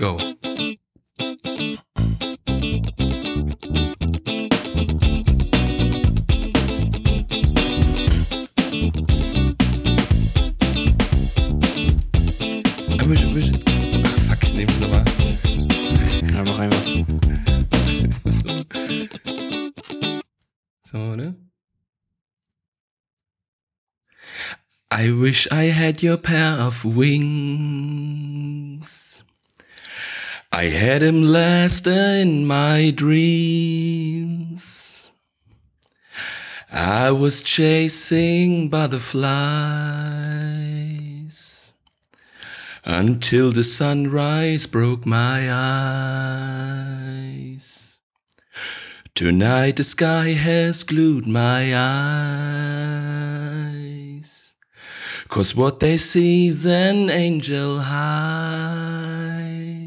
Go. I wish, I wish. Ah, fuck, nehmen wir nochmal. Ja, mach einfach. So, ne? I wish I had your pair of wings. I had him last in my dreams. I was chasing butterflies until the sunrise broke my eyes. Tonight the sky has glued my eyes. Cause what they see's an angel hive.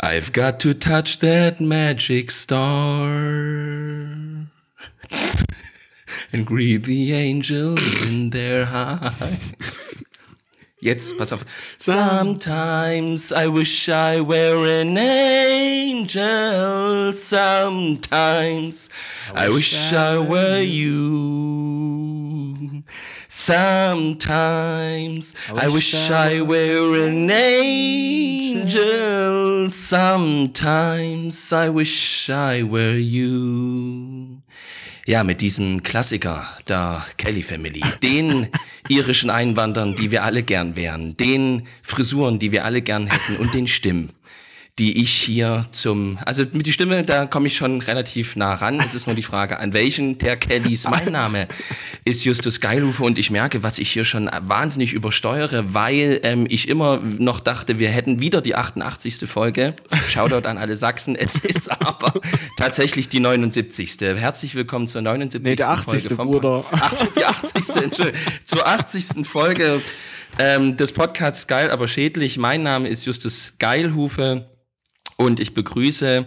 I've got to touch that magic star and greet the angels in their hive. Jetzt, pass auf. Sometimes I wish I were an angel. Sometimes I wish I were you. Sometimes I wish I were an angel. Sometimes I wish I were you. Ja, mit diesem Klassiker der Kelly Family, den irischen Einwandern, die wir alle gern wären, den Frisuren, die wir alle gern hätten und den Stimmen, die ich hier zum, also mit die Stimme, da komme ich schon relativ nah ran. Es ist nur die Frage, an welchen der Kellys mein Name ist Justus Geilhufe und ich merke, was ich hier schon wahnsinnig übersteuere, weil ähm, ich immer noch dachte, wir hätten wieder die 88. Folge. Shoutout an alle Sachsen. Es ist aber tatsächlich die 79. Herzlich willkommen zur 79. Nee, der 80. Folge vom Bruder. Ach so, die 80. Entschuldigung. Zur 80. Folge ähm, des Podcasts Geil, aber schädlich. Mein Name ist Justus Geilhufe und ich begrüße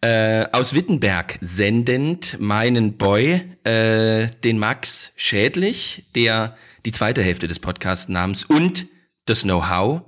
äh, aus Wittenberg sendend meinen Boy, äh, den Max Schädlich, der die zweite Hälfte des Podcasts namens und das Know-how,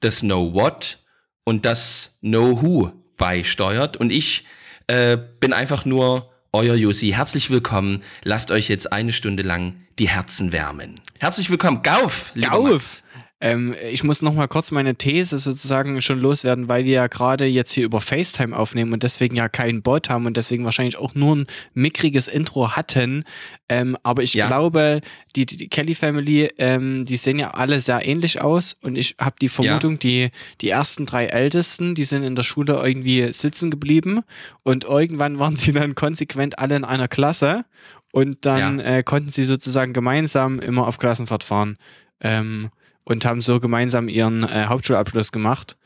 das Know-what und das Know-who beisteuert. Und ich äh, bin einfach nur euer Josi. Herzlich willkommen. Lasst euch jetzt eine Stunde lang die Herzen wärmen. Herzlich willkommen. Gauf, lieber Max. Ähm, ich muss noch mal kurz meine These sozusagen schon loswerden, weil wir ja gerade jetzt hier über FaceTime aufnehmen und deswegen ja keinen Bot haben und deswegen wahrscheinlich auch nur ein mickriges Intro hatten. Ähm, aber ich Ja. glaube, die, die, Kelly Family, ähm, die sehen ja alle sehr ähnlich aus und ich habe die Vermutung, die, die ersten drei Ältesten, die sind in der Schule irgendwie sitzen geblieben und irgendwann waren sie dann konsequent alle in einer Klasse und dann äh, konnten sie sozusagen gemeinsam immer auf Klassenfahrt fahren. Ähm, und haben so gemeinsam ihren äh, Hauptschulabschluss gemacht.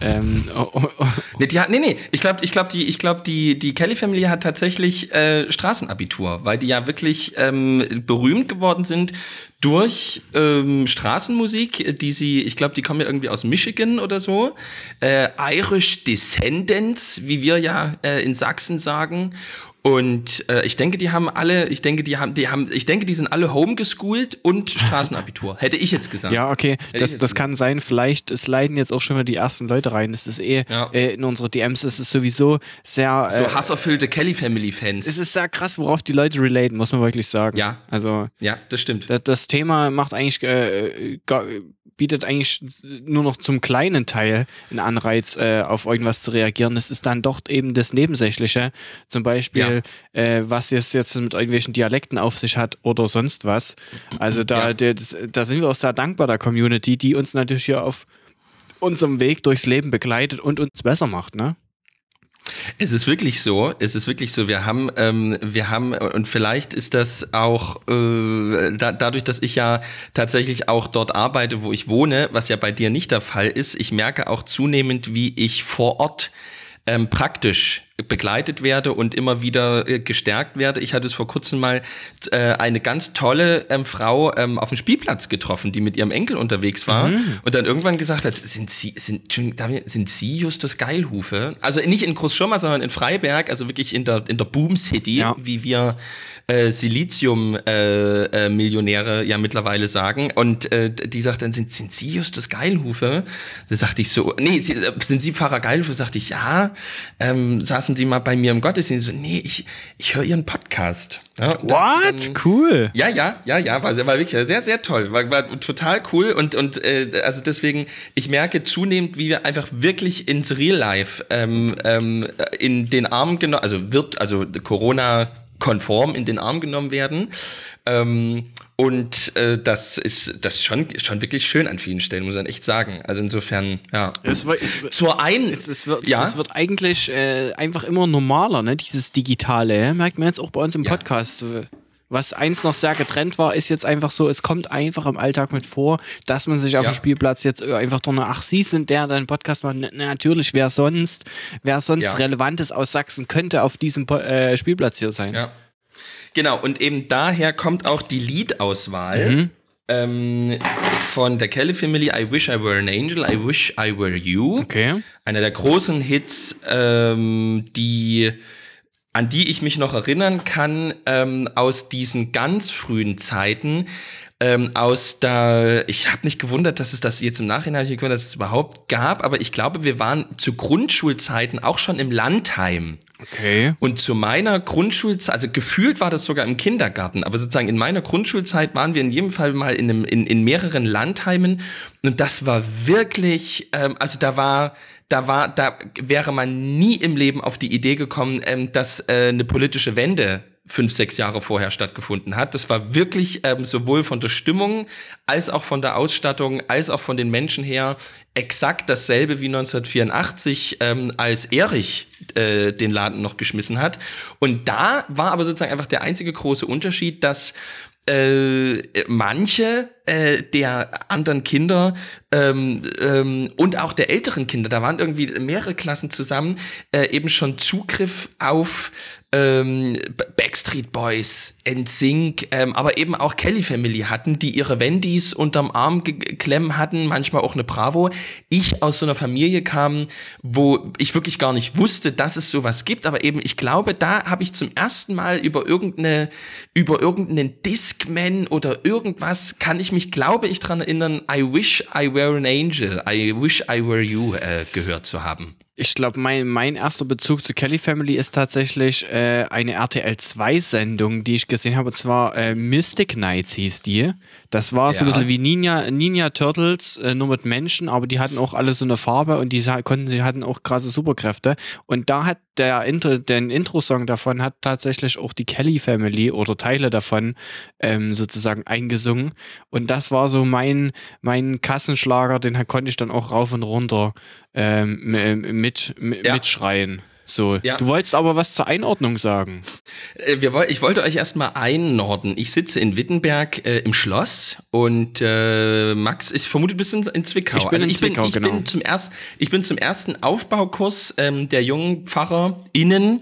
Ähm, oh, oh, oh. Nee, die hat, nee, nee, ich glaube, ich glaub, die, glaub, die, die Kelly Family hat tatsächlich äh, Straßenabitur, weil die ja wirklich ähm, berühmt geworden sind durch ähm, Straßenmusik, die sie, ich glaube, die kommen ja irgendwie aus Michigan oder so. Äh, Irish Descendants, wie wir ja äh, in Sachsen sagen. Und äh, ich denke, die haben alle, ich denke, die haben, die haben, ich denke, die sind alle homegeschooled und Straßenabitur. Hätte ich jetzt gesagt. Ja, okay, ich das, das kann sein. Vielleicht sliden jetzt auch schon mal die ersten Leute rein. Es ist eh, Ja. äh, in unsere DMs ist es sowieso sehr, So äh, hasserfüllte Kelly Family Fans. es ist sehr krass, worauf die Leute relaten, muss man wirklich sagen. Ja. Also, Ja, das stimmt. das, das Thema macht eigentlich, äh, gar, bietet eigentlich nur noch zum kleinen Teil einen Anreiz, äh, auf irgendwas zu reagieren. Es ist dann doch eben das Nebensächliche. Zum Beispiel, äh, was es jetzt mit irgendwelchen Dialekten auf sich hat oder sonst was. Also da, Ja. der, das, da sind wir auch sehr dankbar der Community, die uns natürlich hier auf unserem Weg durchs Leben begleitet und uns besser macht, ne? Es ist wirklich so, es ist wirklich so, wir haben, ähm, wir haben, und vielleicht ist das auch äh, da, dadurch, dass ich ja tatsächlich auch dort arbeite, wo ich wohne, was ja bei dir nicht der Fall ist, ich merke auch zunehmend, wie ich vor Ort ähm, praktisch begleitet werde und immer wieder äh, gestärkt werde. Ich hatte es vor kurzem mal äh, eine ganz tolle ähm, Frau ähm, auf dem Spielplatz getroffen, die mit ihrem Enkel unterwegs war mhm. und dann irgendwann gesagt hat, sind Sie, sind, sind Sie Justus Geilhufe? Also nicht in Großschirmer, sondern in Freiberg, also wirklich in der, in der Boom City, ja. wie wir äh, Silizium-Millionäre äh, äh, ja mittlerweile sagen. Und äh, die sagt dann, sind, sind Sie Justus Geilhufe? Da sagte ich so, nee, äh, sind Sie Pfarrer Geilhufe? Sagte ich, ja. Ähm, saßen Sie mal bei mir im Gottesdienst? So, nee, ich, ich höre Ihren Podcast. Ja, What? Dann, cool. Ja, ja, ja, ja, war, war wirklich sehr, sehr toll. War, war total cool und, und äh, also deswegen, ich merke zunehmend, wie wir einfach wirklich ins Real Life ähm, ähm, in den Arm genommen, also wird, also Corona konform in den Arm genommen werden. Ähm, und äh, das ist das ist schon, schon wirklich schön an vielen Stellen, muss man echt sagen. Also insofern, ja. Es, es, Zur einen. Es, es, wird, ja? es wird eigentlich äh, einfach immer normaler, ne? Dieses Digitale. Merkt man jetzt auch bei uns im Podcast. Ja was eins noch sehr getrennt war, ist jetzt einfach so, es kommt einfach im Alltag mit vor, dass man sich auf ja. dem Spielplatz jetzt einfach durch eine, ach, Sie sind der, der einen Podcast macht. natürlich, wer sonst, wer sonst ja. Relevantes aus Sachsen könnte auf diesem äh, Spielplatz hier sein. Ja. Genau, und eben daher kommt auch die Liedauswahl. Mhm. Ähm, von der Kelly Family, I Wish I Were an Angel, I Wish I Were You. Okay. Einer der großen Hits, ähm, die an die ich mich noch erinnern kann, ähm, aus diesen ganz frühen Zeiten, ähm, aus da, ich habe mich gewundert, dass es das jetzt im Nachhinein nicht gewundert, dass es überhaupt gab, aber ich glaube, wir waren zu Grundschulzeiten auch schon im Landheim. Okay. Und zu meiner Grundschulzeit, also gefühlt war das sogar im Kindergarten, aber sozusagen in meiner Grundschulzeit waren wir in jedem Fall mal in, einem, in, in mehreren Landheimen und das war wirklich, ähm, also da war da war, da wäre man nie im Leben auf die Idee gekommen, ähm, dass äh, eine politische Wende fünf, sechs Jahre vorher stattgefunden hat. Das war wirklich ähm, sowohl von der Stimmung als auch von der Ausstattung als auch von den Menschen her exakt dasselbe wie 1984, ähm, als Erich äh, den Laden noch geschmissen hat. Und da war aber sozusagen einfach der einzige große Unterschied, dass äh, manche äh, der anderen Kinder ähm, ähm, und auch der älteren Kinder, da waren irgendwie mehrere Klassen zusammen, äh, eben schon Zugriff auf ähm, Backstreet Boys, NSYNC, ähm, aber eben auch Kelly Family hatten, die ihre Wendys unterm Arm klemmen hatten, manchmal auch eine Bravo. Ich aus so einer Familie kam, wo ich wirklich gar nicht wusste, dass es sowas gibt, aber eben ich glaube, da habe ich zum ersten Mal über irgendeine über irgendeinen Discman oder irgendwas kann ich mich, glaube ich, dran erinnern, I wish I were an angel, I wish I were you äh, gehört zu haben. Ich glaube, mein, mein erster Bezug zu Kelly Family ist tatsächlich äh, eine RTL 2-Sendung, die ich gesehen habe. Und zwar äh, Mystic Knights hieß die. Das war so ja. ein bisschen wie Ninja, Ninja Turtles, äh, nur mit Menschen, aber die hatten auch alle so eine Farbe und die konnten, sie hatten auch krasse Superkräfte. Und da hat der Intro, den Intro-Song davon hat tatsächlich auch die Kelly Family oder Teile davon ähm, sozusagen eingesungen. Und das war so mein, mein Kassenschlager, den konnte ich dann auch rauf und runter ähm, mit, mit ja. mitschreien. So, ja. du wolltest aber was zur Einordnung sagen. Äh, wir, ich wollte euch erstmal einnorden. Ich sitze in Wittenberg äh, im Schloss und äh, Max, ich vermute, du bist in, in Zwickau. Ich bin also in Zwickau, bin, ich genau. Bin zum erst, ich bin zum ersten Aufbaukurs ähm, der jungen PfarrerInnen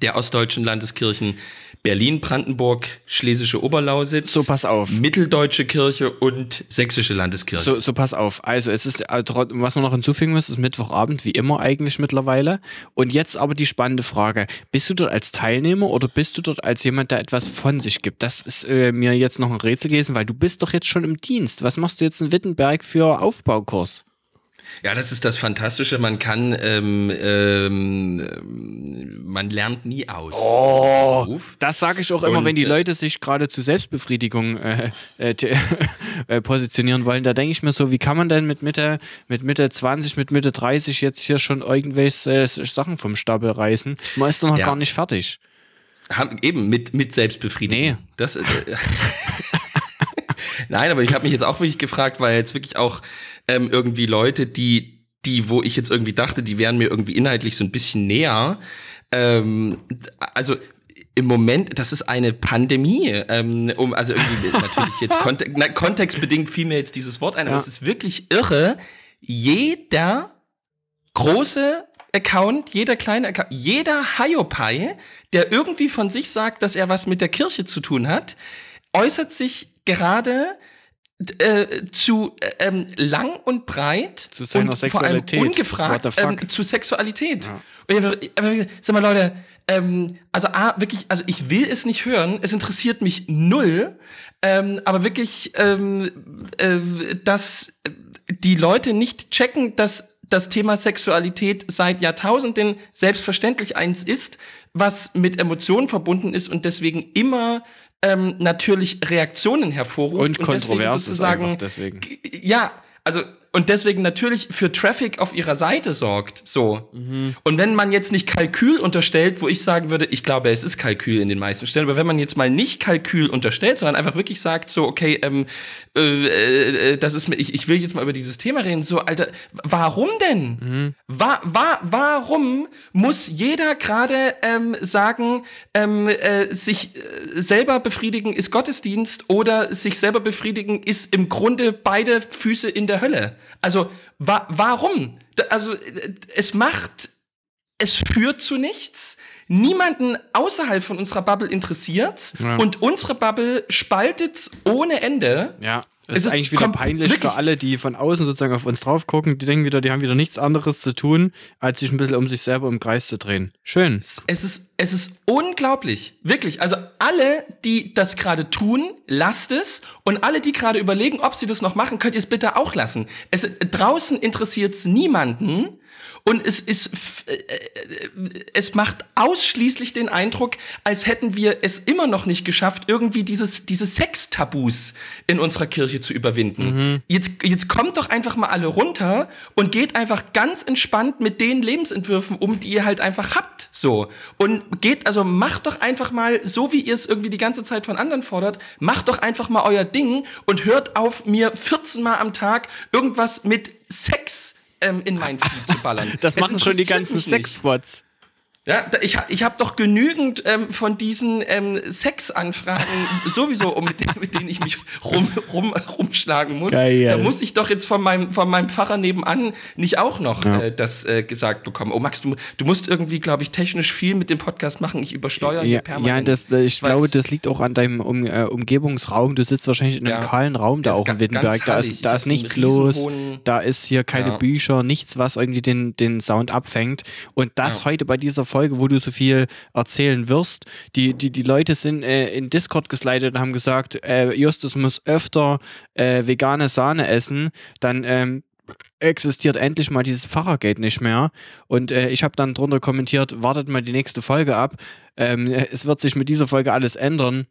der ostdeutschen Landeskirchen Berlin, Brandenburg, Schlesische Oberlausitz. So, pass auf. Mitteldeutsche Kirche und Sächsische Landeskirche. So, so pass auf. Also, es ist, äh, was man noch hinzufügen muss, ist Mittwochabend, wie immer eigentlich mittlerweile. Und jetzt aber die spannende Frage. Bist du dort als Teilnehmer oder bist du dort als jemand, der etwas von sich gibt? Das ist äh, mir jetzt noch ein Rätsel gewesen, weil du bist doch jetzt schon im Dienst. Was machst du jetzt in Wittenberg für Aufbaukurs? Ja, das ist das Fantastische. Man kann, ähm, ähm, man lernt nie aus. Oh, das sage ich auch immer, Und, wenn die äh, Leute sich gerade zu Selbstbefriedigung äh, äh, äh, positionieren wollen. Da denke ich mir so, wie kann man denn mit Mitte, mit Mitte 20, mit Mitte 30 jetzt hier schon irgendwelche äh, Sachen vom Stapel reißen? Man ist doch noch ja. gar nicht fertig. Haben, eben mit, mit Selbstbefriedigung. Nee. Das, äh, Nein, aber ich habe mich jetzt auch wirklich gefragt, weil jetzt wirklich auch ähm, irgendwie Leute, die, die, wo ich jetzt irgendwie dachte, die wären mir irgendwie inhaltlich so ein bisschen näher. Ähm, also im Moment, das ist eine Pandemie. Ähm, um, also irgendwie natürlich jetzt kontek na, kontextbedingt fiel mir jetzt dieses Wort ein, aber ja. es ist wirklich irre. Jeder große Account, jeder kleine Account, jeder Hiopai, der irgendwie von sich sagt, dass er was mit der Kirche zu tun hat, äußert sich gerade äh, zu äh, ähm, lang und breit zu seiner und Sexualität. vor allem ungefragt ähm, zu Sexualität. Ja. Und ich, sag mal Leute, ähm, also A, wirklich, also ich will es nicht hören, es interessiert mich null, ähm, aber wirklich, ähm, äh, dass die Leute nicht checken, dass das Thema Sexualität seit Jahrtausenden selbstverständlich eins ist, was mit Emotionen verbunden ist und deswegen immer ähm, natürlich Reaktionen hervorruft und, und kontrovers sozusagen deswegen. ja also und deswegen natürlich für Traffic auf ihrer Seite sorgt. So. Mhm. Und wenn man jetzt nicht Kalkül unterstellt, wo ich sagen würde, ich glaube, es ist Kalkül in den meisten Stellen, aber wenn man jetzt mal nicht Kalkül unterstellt, sondern einfach wirklich sagt, so, okay, ähm, äh, äh, das ist mir, ich, ich will jetzt mal über dieses Thema reden, so, Alter, warum denn? Mhm. Wa, wa, warum muss jeder gerade ähm, sagen, ähm, äh, sich äh, selber befriedigen ist Gottesdienst oder sich selber befriedigen ist im Grunde beide Füße in der Hölle? Also, wa warum? Also, es macht, es führt zu nichts. Niemanden außerhalb von unserer Bubble interessiert ja. und unsere Bubble spaltet ohne Ende. Ja. Das ist eigentlich wieder peinlich für alle, die von außen sozusagen auf uns drauf gucken. Die denken wieder, die haben wieder nichts anderes zu tun, als sich ein bisschen um sich selber im Kreis zu drehen. Schön. Es ist, es ist unglaublich. Wirklich. Also alle, die das gerade tun, lasst es. Und alle, die gerade überlegen, ob sie das noch machen, könnt ihr es bitte auch lassen. Es, draußen interessiert es niemanden. Und es ist, äh, äh, es macht ausschließlich den Eindruck, als hätten wir es immer noch nicht geschafft, irgendwie dieses, diese Sex-Tabus in unserer Kirche zu überwinden. Mhm. Jetzt, jetzt kommt doch einfach mal alle runter und geht einfach ganz entspannt mit den Lebensentwürfen um, die ihr halt einfach habt. So. Und geht, also macht doch einfach mal, so wie ihr es irgendwie die ganze Zeit von anderen fordert, macht doch einfach mal euer Ding und hört auf, mir 14 Mal am Tag irgendwas mit Sex ähm, in mein Feed zu ballern. Das machen schon die ganzen Sexbots. Ja, ich, ich habe doch genügend ähm, von diesen ähm, Sexanfragen sowieso, um, mit, denen, mit denen ich mich rum, rum, rumschlagen muss. Geil. Da muss ich doch jetzt von meinem, von meinem Pfarrer nebenan nicht auch noch ja. äh, das äh, gesagt bekommen. Oh Max, du, du musst irgendwie, glaube ich, technisch viel mit dem Podcast machen. Ich übersteuere ja, hier permanent. Ja, das, ich, glaube, das liegt auch an deinem um, äh, Umgebungsraum. Du sitzt wahrscheinlich in einem ja. kahlen Raum da auch in Wittenberg. Da ist, da ist nichts los. Da ist hier keine Bücher, nichts, was irgendwie den, den Sound abfängt. Und das heute bei dieser Folge, wo du so viel erzählen wirst. Die, die, die Leute sind äh, in Discord geslidet und haben gesagt, äh, Justus muss öfter äh, vegane Sahne essen, dann ähm, existiert endlich mal dieses Fahrergate nicht mehr. Und äh, ich habe dann drunter kommentiert, wartet mal die nächste Folge ab. Ähm, es wird sich mit dieser Folge alles ändern.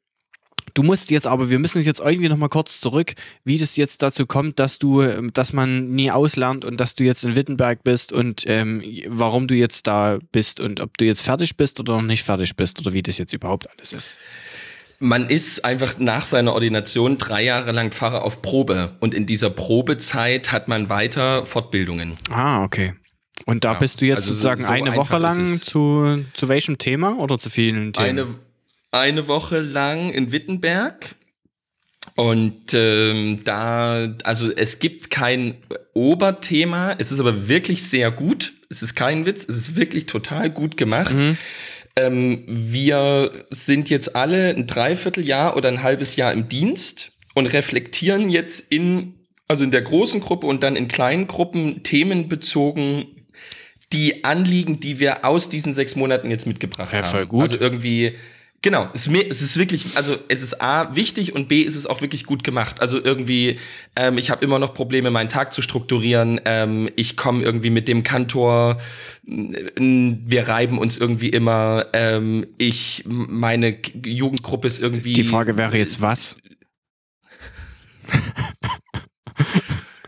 Du musst jetzt aber, wir müssen jetzt irgendwie nochmal kurz zurück, wie das jetzt dazu kommt, dass du, ähm, dass man nie auslernt und dass du jetzt in Wittenberg bist und ähm, warum du jetzt da bist und ob du jetzt fertig bist oder noch nicht fertig bist oder wie das jetzt überhaupt alles ist. Man ist einfach nach seiner Ordination drei Jahre lang Pfarrer auf Probe und in dieser Probezeit hat man weiter Fortbildungen. Ah, okay. Und da ja, bist du jetzt also sozusagen so eine Woche lang zu, zu welchem Thema oder zu vielen Themen? Eine, eine Woche lang in Wittenberg. Und ähm, da, also es gibt kein Oberthema, es ist aber wirklich sehr gut. Es ist kein Witz, es ist wirklich total gut gemacht. Mhm. Ähm, wir sind jetzt alle ein Dreivierteljahr oder ein halbes Jahr im Dienst und reflektieren jetzt in, also in der großen Gruppe und dann in kleinen Gruppen themenbezogen die Anliegen, die wir aus diesen sechs Monaten jetzt mitgebracht ja, haben. Gut. Also irgendwie Genau, es ist, mir, es ist wirklich, also es ist A wichtig und B ist es auch wirklich gut gemacht. Also irgendwie, ähm, ich habe immer noch Probleme, meinen Tag zu strukturieren. Ähm, ich komme irgendwie mit dem Kantor, wir reiben uns irgendwie immer. Ähm, ich, meine Jugendgruppe ist irgendwie. Die Frage wäre jetzt was?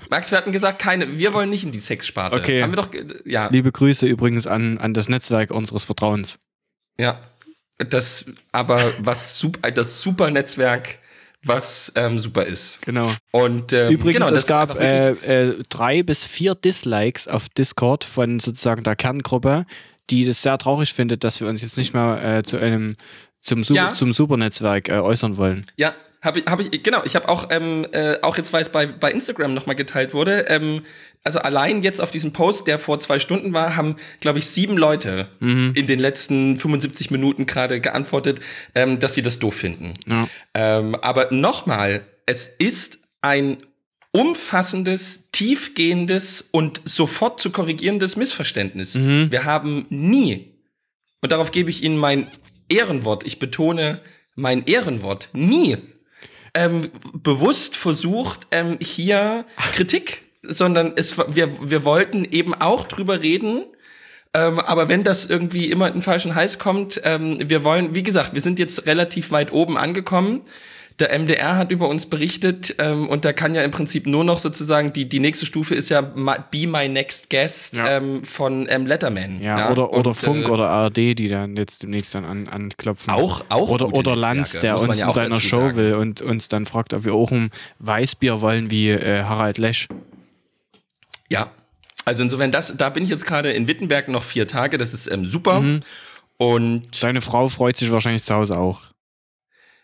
Max, wir hatten gesagt, keine, wir wollen nicht in die Sexsparte. Okay. Haben wir doch, ja. Liebe Grüße übrigens an, an das Netzwerk unseres Vertrauens. Ja, das aber was super, das super Netzwerk, was ähm, super ist. Genau. Und ähm, übrigens, genau, es gab äh, äh, drei bis vier Dislikes auf Discord von sozusagen der Kerngruppe, die das sehr traurig findet, dass wir uns jetzt nicht mehr äh, zu einem zum, Super, ja. zum Supernetzwerk äh, äußern wollen. Ja, habe ich, hab ich, genau, ich habe auch, ähm, äh, auch jetzt, weil es bei, bei Instagram nochmal geteilt wurde, ähm, also allein jetzt auf diesem Post, der vor zwei Stunden war, haben, glaube ich, sieben Leute mhm. in den letzten 75 Minuten gerade geantwortet, ähm, dass sie das doof finden. Ja. Ähm, aber nochmal, es ist ein umfassendes, tiefgehendes und sofort zu korrigierendes Missverständnis. Mhm. Wir haben nie, und darauf gebe ich Ihnen mein Ehrenwort, ich betone mein Ehrenwort, nie ähm, bewusst versucht, ähm, hier Kritik, sondern es, wir, wir wollten eben auch drüber reden, ähm, aber wenn das irgendwie immer in den falschen Hals kommt, ähm, wir wollen, wie gesagt, wir sind jetzt relativ weit oben angekommen. Der MDR hat über uns berichtet ähm, und da kann ja im Prinzip nur noch sozusagen, die, die nächste Stufe ist ja Be My Next Guest ja. ähm, von ähm, Letterman. Ja, ja? Oder, oder und, Funk äh, oder ARD, die dann jetzt demnächst dann an, anklopfen. Auch, auch Oder, oder Lanz, der uns ja in seiner Show sagen. will und uns dann fragt, ob wir auch ein Weißbier wollen wie äh, Harald Lesch. Ja, also insofern, das, da bin ich jetzt gerade in Wittenberg noch vier Tage, das ist ähm, super. Mhm. Und Deine Frau freut sich wahrscheinlich zu Hause auch.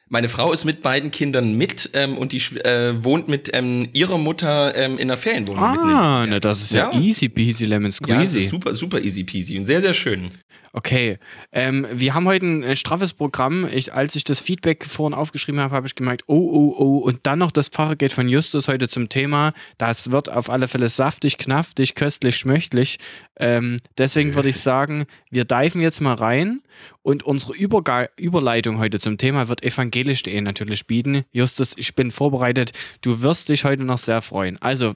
Meine Frau ist mit beiden Kindern mit ähm, und die äh, wohnt mit ähm, ihrer Mutter ähm, in einer Ferienwohnung. Ah, ne, das ist ja, ja, easy peasy lemon squeezy. Ja, das ist super, super easy peasy und sehr, sehr schön. Okay, ähm, wir haben heute ein straffes Programm. Ich, als ich das Feedback vorhin aufgeschrieben habe, habe ich gemerkt, oh, oh, oh, und dann noch das Fahrergeld von Justus heute zum Thema. Das wird auf alle Fälle saftig, knaftig, köstlich, schmöchtlich. Ähm, deswegen würde ich sagen, wir diven jetzt mal rein und unsere Überga Überleitung heute zum Thema wird evangelisch.de natürlich bieten. Justus, ich bin vorbereitet. Du wirst dich heute noch sehr freuen. Also,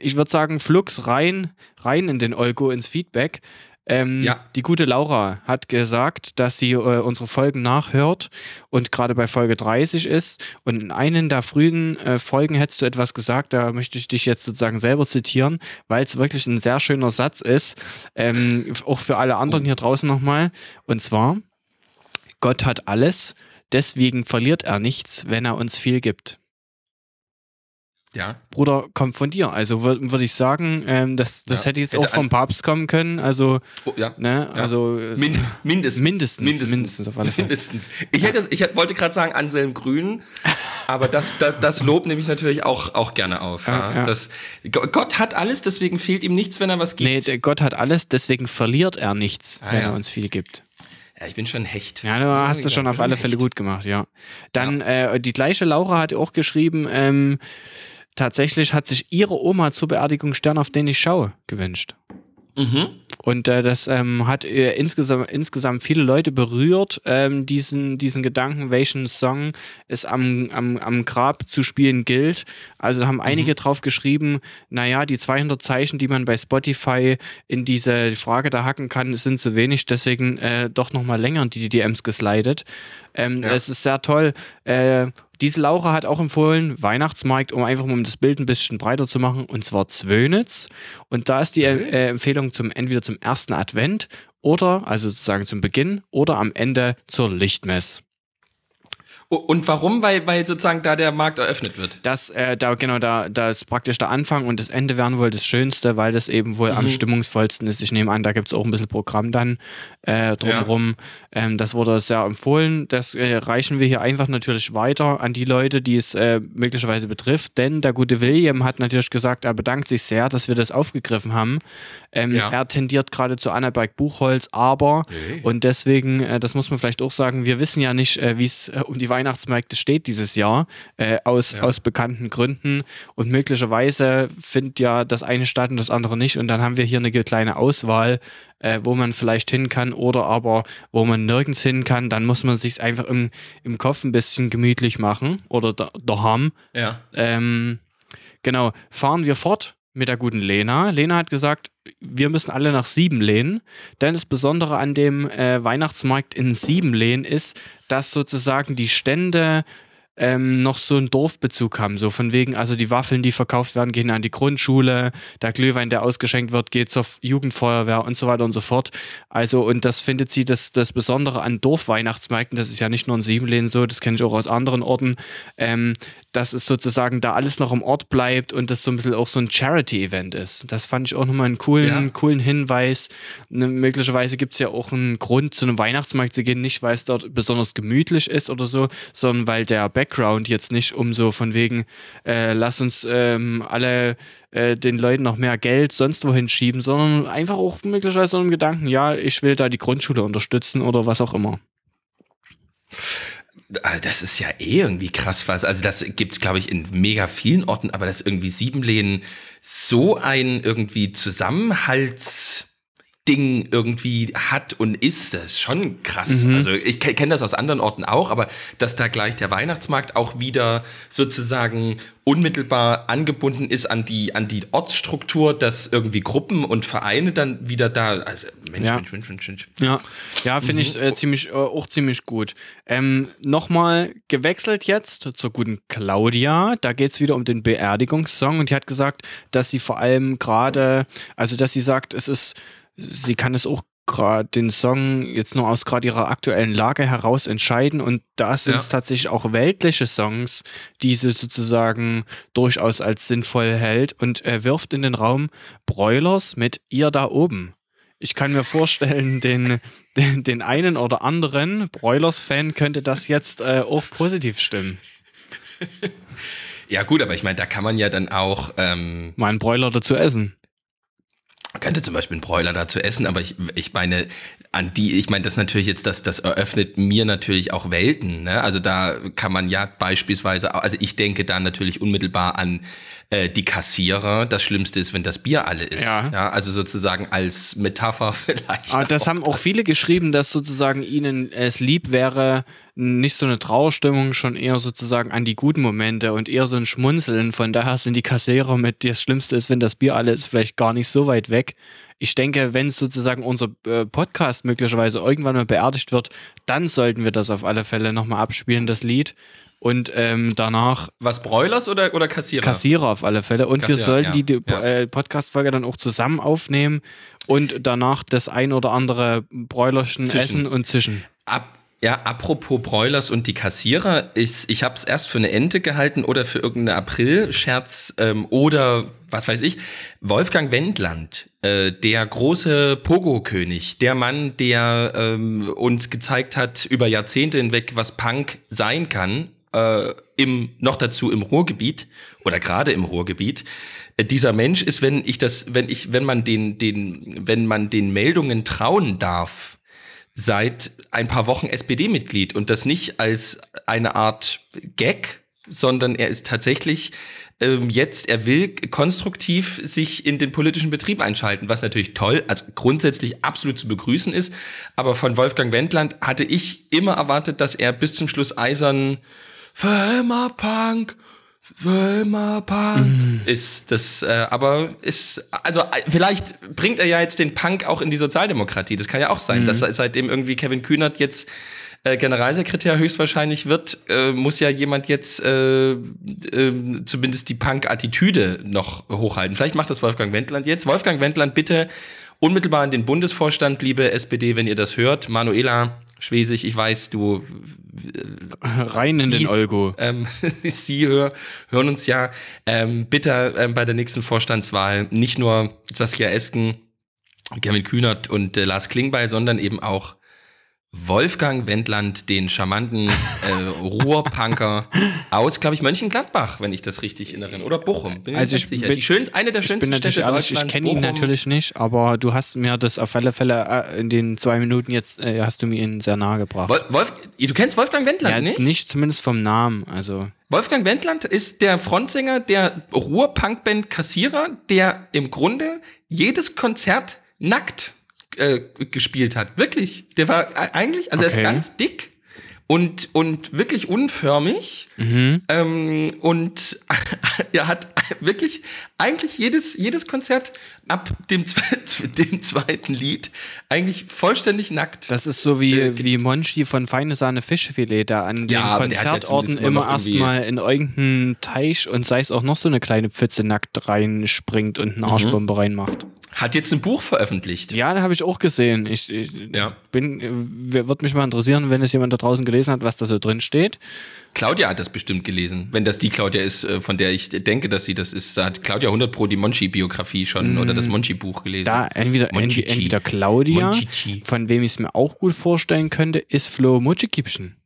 ich würde sagen, Flux rein, rein in den Olgo, ins Feedback. Ähm, ja. Die gute Laura hat gesagt, dass sie äh, unsere Folgen nachhört und gerade bei Folge 30 ist. Und in einen der frühen äh, Folgen hättest du etwas gesagt, da möchte ich dich jetzt sozusagen selber zitieren, weil es wirklich ein sehr schöner Satz ist. Ähm, auch für alle anderen hier draußen nochmal. Und zwar, Gott hat alles, deswegen verliert er nichts, wenn er uns viel gibt. Ja. Bruder, kommt von dir. Also würde würd ich sagen, ähm, das, das ja. hätte jetzt hätte auch vom Papst kommen können. Also, oh, ja. ne, ja. also Min mindestens. Mindestens. Mindestens. mindestens auf alle Fälle. Mindestens. Ich, hätte, ich hätte, wollte gerade sagen Anselm Grün, aber das, das, das Lob nehme ich natürlich auch, auch gerne auf. Ja, Das, Gott hat alles, deswegen fehlt ihm nichts, wenn er was gibt. Nee, Gott hat alles, deswegen verliert er nichts, ah, wenn er uns viel gibt. Ja, ich bin schon Hecht. Ja, du hast es schon auf alle Fälle gut gemacht, ja. Dann äh, die gleiche Laura hat auch geschrieben, ähm, tatsächlich hat sich ihre Oma zur Beerdigung Stern, auf den ich schaue, gewünscht. Mhm. Und äh, das ähm, hat äh, insgesamt, insgesamt viele Leute berührt, ähm, diesen, diesen Gedanken, welchen Song es am, am, am Grab zu spielen gilt. Also haben einige mhm. drauf geschrieben, naja, die 200 Zeichen, die man bei Spotify in diese Frage da hacken kann, sind zu wenig, deswegen äh, doch nochmal länger in die DMs geslidet. Ähm, ja. Es ist sehr toll. Äh, diese Laura hat auch empfohlen, Weihnachtsmarkt, um einfach mal das Bild ein bisschen breiter zu machen, und zwar Zwönitz. Und da ist die äh, Empfehlung zum entweder zum ersten Advent oder, also sozusagen zum Beginn, oder am Ende zur Lichtmess. Und warum? Weil, weil sozusagen da der Markt eröffnet wird. Das, äh, da, genau, da, da ist praktisch der Anfang und das Ende wären wohl das Schönste, weil das eben wohl mhm. am stimmungsvollsten ist. Ich nehme an, da gibt es auch ein bisschen Programm dann äh, drumherum. Ja. Ähm, das wurde sehr empfohlen. Das äh, reichen wir hier einfach natürlich weiter an die Leute, die es äh, möglicherweise betrifft. Denn der gute William hat natürlich gesagt, er bedankt sich sehr, dass wir das aufgegriffen haben. Ähm, ja. Er tendiert gerade zu Annaberg Buchholz, aber, hey. und deswegen, äh, das muss man vielleicht auch sagen, wir wissen ja nicht, äh, wie es um die Weihnachten Weihnachtsmärkte steht dieses Jahr, äh, aus, ja. aus bekannten Gründen. Und möglicherweise findet ja das eine statt und das andere nicht. Und dann haben wir hier eine kleine Auswahl, äh, wo man vielleicht hin kann oder aber wo man nirgends hin kann. Dann muss man sich einfach im, im Kopf ein bisschen gemütlich machen oder daheim. Ja. Ähm, genau, fahren wir fort mit der guten Lena. Lena hat gesagt, wir müssen alle nach Siebenlehn. Denn das Besondere an dem äh, Weihnachtsmarkt in Siebenlehn ist, dass sozusagen die Stände ähm, noch so einen Dorfbezug haben. So von wegen, also die Waffeln, die verkauft werden, gehen an die Grundschule, der Glühwein, der ausgeschenkt wird, geht zur Jugendfeuerwehr und so weiter und so fort. Also, und das findet sie das, das Besondere an Dorfweihnachtsmärkten, das ist ja nicht nur in Siebenlehn so, das kenne ich auch aus anderen Orten, ähm, dass es sozusagen da alles noch im Ort bleibt und das so ein bisschen auch so ein Charity-Event ist. Das fand ich auch nochmal einen coolen, ja. coolen Hinweis. Ne, möglicherweise gibt es ja auch einen Grund, zu einem Weihnachtsmarkt zu gehen, nicht weil es dort besonders gemütlich ist oder so, sondern weil der Background jetzt nicht um so von wegen, äh, lass uns ähm, alle äh, den Leuten noch mehr Geld sonst wohin schieben, sondern einfach auch möglicherweise so einem Gedanken, ja, ich will da die Grundschule unterstützen oder was auch immer. Ah, das ist ja eh irgendwie krass was. Also das gibt glaube ich, in mega vielen Orten, aber dass irgendwie Siebenlehnen so ein irgendwie Zusammenhalts Ding irgendwie hat und ist, das ist schon krass. Mhm. Also ich kenne das aus anderen Orten auch, aber dass da gleich der Weihnachtsmarkt auch wieder sozusagen unmittelbar angebunden ist an die, an die Ortsstruktur, dass irgendwie Gruppen und Vereine dann wieder da, also Mensch, ja. Mensch, Mensch, Mensch, Mensch. Ja, ja finde mhm. ich äh, ziemlich, äh, auch ziemlich gut. Ähm, Nochmal gewechselt jetzt zur guten Claudia. Da geht es wieder um den Beerdigungssong und die hat gesagt, dass sie vor allem gerade, also dass sie sagt, es ist sie kann es auch gerade den Song jetzt nur aus gerade ihrer aktuellen Lage heraus entscheiden und da sind es ja. tatsächlich auch weltliche Songs, die sie sozusagen durchaus als sinnvoll hält und äh, wirft in den Raum Broilers mit ihr da oben. Ich kann mir vorstellen, den, den, den einen oder anderen Broilers-Fan könnte das jetzt äh, auch positiv stimmen. Ja gut, aber ich meine, da kann man ja dann auch ähm, mal einen Broiler dazu essen. Könnte zum Beispiel einen Bräuler dazu essen, aber ich, ich meine, an die, ich meine, das natürlich jetzt, das, das eröffnet mir natürlich auch Welten. Ne? Also da kann man ja beispielsweise, also ich denke da natürlich unmittelbar an äh, die Kassierer. Das Schlimmste ist, wenn das Bier alle ist. Ja. ja also sozusagen als Metapher vielleicht. Aber das auch haben auch viele geschrieben, dass sozusagen ihnen es lieb wäre, nicht so eine Trauerstimmung, schon eher sozusagen an die guten Momente und eher so ein Schmunzeln. Von daher sind die Kassierer mit, das Schlimmste ist, wenn das Bier alle ist, vielleicht gar nicht so weit weg. Ich denke, wenn sozusagen unser äh, Podcast möglicherweise irgendwann mal beerdigt wird, dann sollten wir das auf alle Fälle nochmal abspielen, das Lied. Und ähm, danach. Was, Broilers oder, oder Kassierer? Kassierer auf alle Fälle. Und Kassierer, wir sollten ja, die, die ja. äh, Podcast-Folge dann auch zusammen aufnehmen und danach das ein oder andere Bräulerchen essen und zischen. Ab, ja, apropos Broilers und die Kassierer, ich, ich habe es erst für eine Ente gehalten oder für irgendeinen April-Scherz ähm, oder was weiß ich. Wolfgang Wendland, äh, der große Pogo-König, der Mann, der ähm, uns gezeigt hat über Jahrzehnte hinweg, was Punk sein kann, äh, im, noch dazu im Ruhrgebiet oder gerade im Ruhrgebiet. Äh, dieser Mensch ist, wenn ich das, wenn ich, wenn man den, den, wenn man den Meldungen trauen darf, seit ein paar Wochen SPD-Mitglied und das nicht als eine Art Gag, sondern er ist tatsächlich ähm, jetzt, er will konstruktiv sich in den politischen Betrieb einschalten, was natürlich toll, also grundsätzlich absolut zu begrüßen ist. Aber von Wolfgang Wendland hatte ich immer erwartet, dass er bis zum Schluss eisern für immer Punk, für immer Punk mm. ist das, äh, aber ist, also äh, vielleicht bringt er ja jetzt den Punk auch in die Sozialdemokratie. Das kann ja auch sein, mm. dass seitdem irgendwie Kevin Kühnert jetzt äh, Generalsekretär höchstwahrscheinlich wird, äh, muss ja jemand jetzt äh, äh, zumindest die Punk-Attitüde noch hochhalten. Vielleicht macht das Wolfgang Wendland jetzt. Wolfgang Wendland, bitte unmittelbar an den Bundesvorstand, liebe SPD, wenn ihr das hört. Manuela, Schwesig, ich weiß, du. Rein in Sie, den Olgo. Ähm, Sie hör, hören uns ja. Ähm, bitte ähm, bei der nächsten Vorstandswahl nicht nur Saskia Esken, Germin Kühnert und äh, Lars Klingbeil, sondern eben auch Wolfgang Wendland, den charmanten äh, Ruhrpunker aus, glaube ich, Mönchengladbach, wenn ich das richtig erinnere. Oder Bochum. Bin also ich sicher. Bin, schön, eine der schönsten Städte ehrlich. Ich kenne ihn natürlich nicht, aber du hast mir das auf alle Fälle äh, in den zwei Minuten jetzt, äh, hast du mir ihn sehr nahe gebracht. Wolf, du kennst Wolfgang Wendland ja, nicht? nicht, zumindest vom Namen. Also. Wolfgang Wendland ist der Frontsänger der Ruhrpunkband Kassierer, der im Grunde jedes Konzert nackt äh, gespielt hat. Wirklich. Der war eigentlich, also okay. er ist ganz dick und, und wirklich unförmig. Mhm. Ähm, und er hat wirklich eigentlich jedes, jedes Konzert ab dem, dem zweiten Lied eigentlich vollständig nackt. Das ist so wie, äh, wie Monchi von Feine Sahne Fischfilet da an ja, den Konzertorten ja immer erstmal in irgendeinen Teich und sei es auch noch so eine kleine Pfütze nackt reinspringt und eine mhm. Arschbombe mhm. reinmacht. Hat jetzt ein Buch veröffentlicht. Ja, da habe ich auch gesehen. Ich, ich ja. bin, würde mich mal interessieren, wenn es jemand da draußen gelesen hat, was da so drin steht. Claudia hat das bestimmt gelesen. Wenn das die Claudia ist, äh, von der ich denke, dass sie das ist, hat Claudia 100 Pro die Monchi-Biografie schon mm, oder das Monchi-Buch gelesen. Da entweder, entweder Claudia, Monchichi. von wem ich es mir auch gut vorstellen könnte, ist Flo Mutschikipschen.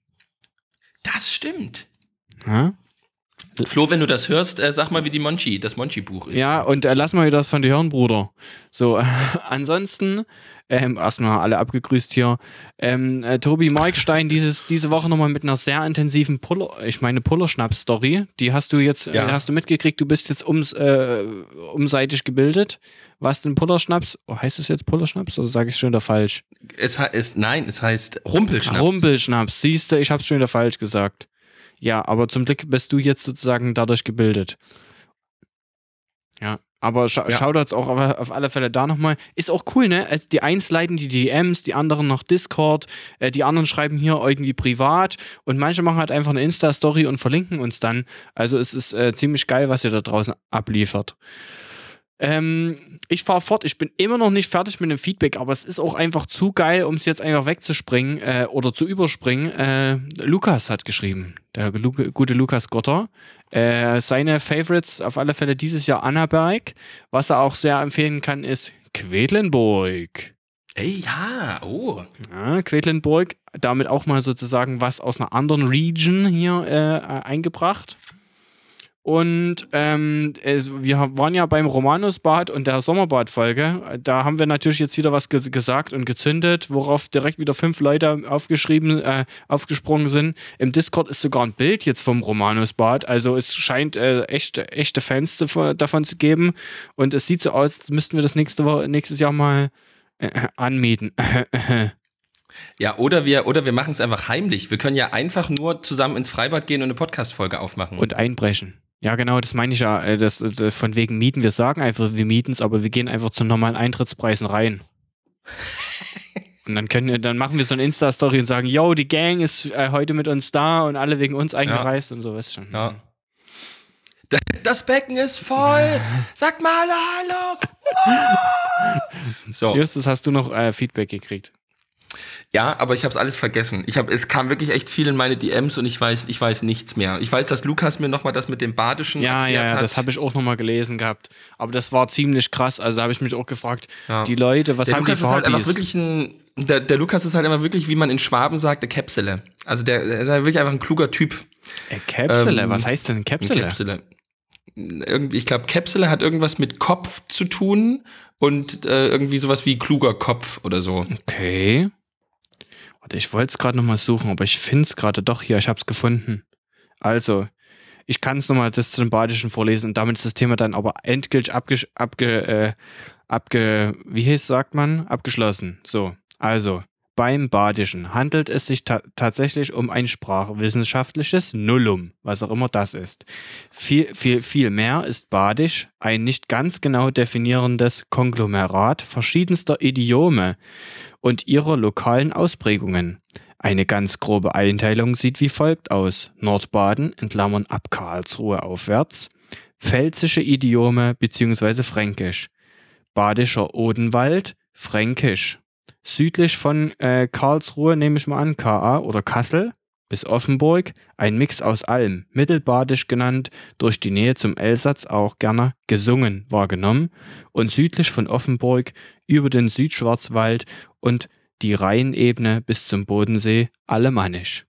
Das stimmt. Ha? Flo, wenn du das hörst, äh, sag mal, wie die Monchi, das Monchi-Buch ist. Ja, und äh, lass mal wieder das von dir hören, Bruder. So, ansonsten, ähm, erstmal alle abgegrüßt hier. Ähm, äh, Tobi Markstein dieses, diese Woche nochmal mit einer sehr intensiven Puller, ich meine Pullerschnapp-Story. Die hast du jetzt, äh, ja. äh, hast du mitgekriegt, du bist jetzt ums, äh, umseitig gebildet. Was denn Pullerschnaps? Oh, heißt es jetzt Pullerschnaps oder sage ich schon wieder falsch? Es heißt, nein, es heißt Rumpelschnaps. Rumpelschnaps, siehst du, ich hab's schon wieder falsch gesagt. Ja, aber zum Glück bist du jetzt sozusagen dadurch gebildet. Ja, aber scha ja. Shoutouts auch auf, auf, alle Fälle da nochmal. Ist auch cool, ne? Also die eins leiten die DMs, die anderen noch Discord, äh, die anderen schreiben hier irgendwie privat und manche machen halt einfach eine Insta-Story und verlinken uns dann. Also es ist äh, ziemlich geil, was ihr da draußen abliefert. Ähm, ich fahre fort. Ich bin immer noch nicht fertig mit dem Feedback, aber es ist auch einfach zu geil, um es jetzt einfach wegzuspringen äh, oder zu überspringen. Äh, Lukas hat geschrieben, der Lu gute Lukas Gotter. Äh, seine Favorites auf alle Fälle dieses Jahr Annaberg. Was er auch sehr empfehlen kann, ist Quedlinburg. Ey, ja, oh. Ja, Quedlinburg, damit auch mal sozusagen was aus einer anderen Region hier äh, eingebracht. Und ähm, es, wir waren ja beim Romanusbad und der Sommerbad-Folge. Da haben wir natürlich jetzt wieder was ge gesagt und gezündet, worauf direkt wieder fünf Leute aufgeschrieben, äh, aufgesprungen sind. Im Discord ist sogar ein Bild jetzt vom Romanusbad. Also es scheint äh, echte, echte Fans zu, davon zu geben. Und es sieht so aus, als müssten wir das nächste Woche, nächstes Jahr mal äh, anmieten. Ja, oder wir, oder wir machen es einfach heimlich. Wir können ja einfach nur zusammen ins Freibad gehen und eine Podcast-Folge aufmachen. Und einbrechen. Ja, genau, das meine ich ja. Äh, das, das, von wegen Mieten. Wir sagen einfach, wir mieten es, aber wir gehen einfach zu normalen Eintrittspreisen rein. und dann können dann machen wir so eine Insta-Story und sagen, yo, die Gang ist äh, heute mit uns da und alle wegen uns eingereist ja. und so, weißt schon. Ja. Das Becken ist voll. Sag mal hallo. so. Justus, hast du noch äh, Feedback gekriegt? Ja, aber ich habe es alles vergessen. Ich hab, es kam wirklich echt viel in meine DMs und ich weiß, ich weiß nichts mehr. Ich weiß, dass Lukas mir nochmal das mit dem Badischen ja, ja, ja, das habe ich auch nochmal gelesen gehabt. Aber das war ziemlich krass. Also habe ich mich auch gefragt, ja. die Leute, was der haben Lukas die ist halt einfach wirklich ein, der, der, Lukas ist halt immer wirklich, wie man in Schwaben sagt, der Käpsele. Also der, der ist halt wirklich einfach ein kluger Typ. Äh, Käpsele? Ähm, was heißt denn Käpsele? Käpsele. Irgendwie, ich glaube, Käpsele hat irgendwas mit Kopf zu tun und äh, irgendwie sowas wie kluger Kopf oder so. Okay. Warte, ich wollte es gerade nochmal suchen, aber ich finde es gerade doch hier. Ich habe es gefunden. Also, ich kann es nochmal das zum Badischen vorlesen und damit ist das Thema dann aber endgültig abge, abge, äh, abge wie heißt, sagt man? Abgeschlossen. So, also, beim Badischen handelt es sich ta tatsächlich um ein sprachwissenschaftliches Nullum, was auch immer das ist. Viel, viel, viel mehr ist Badisch ein nicht ganz genau definierendes Konglomerat verschiedenster Idiome und ihrer lokalen Ausprägungen. Eine ganz grobe Einteilung sieht wie folgt aus: Nordbaden in Klammern ab Karlsruhe aufwärts, pfälzische Idiome bzw. Fränkisch, Badischer Odenwald, Fränkisch, südlich von äh, Karlsruhe nehme ich mal an, KA oder Kassel bis Offenburg, ein Mix aus allem, mittelbadisch genannt, durch die Nähe zum Elsatz auch gerne gesungen wahrgenommen und südlich von Offenburg über den Südschwarzwald und die Rheinebene bis zum Bodensee alemannisch.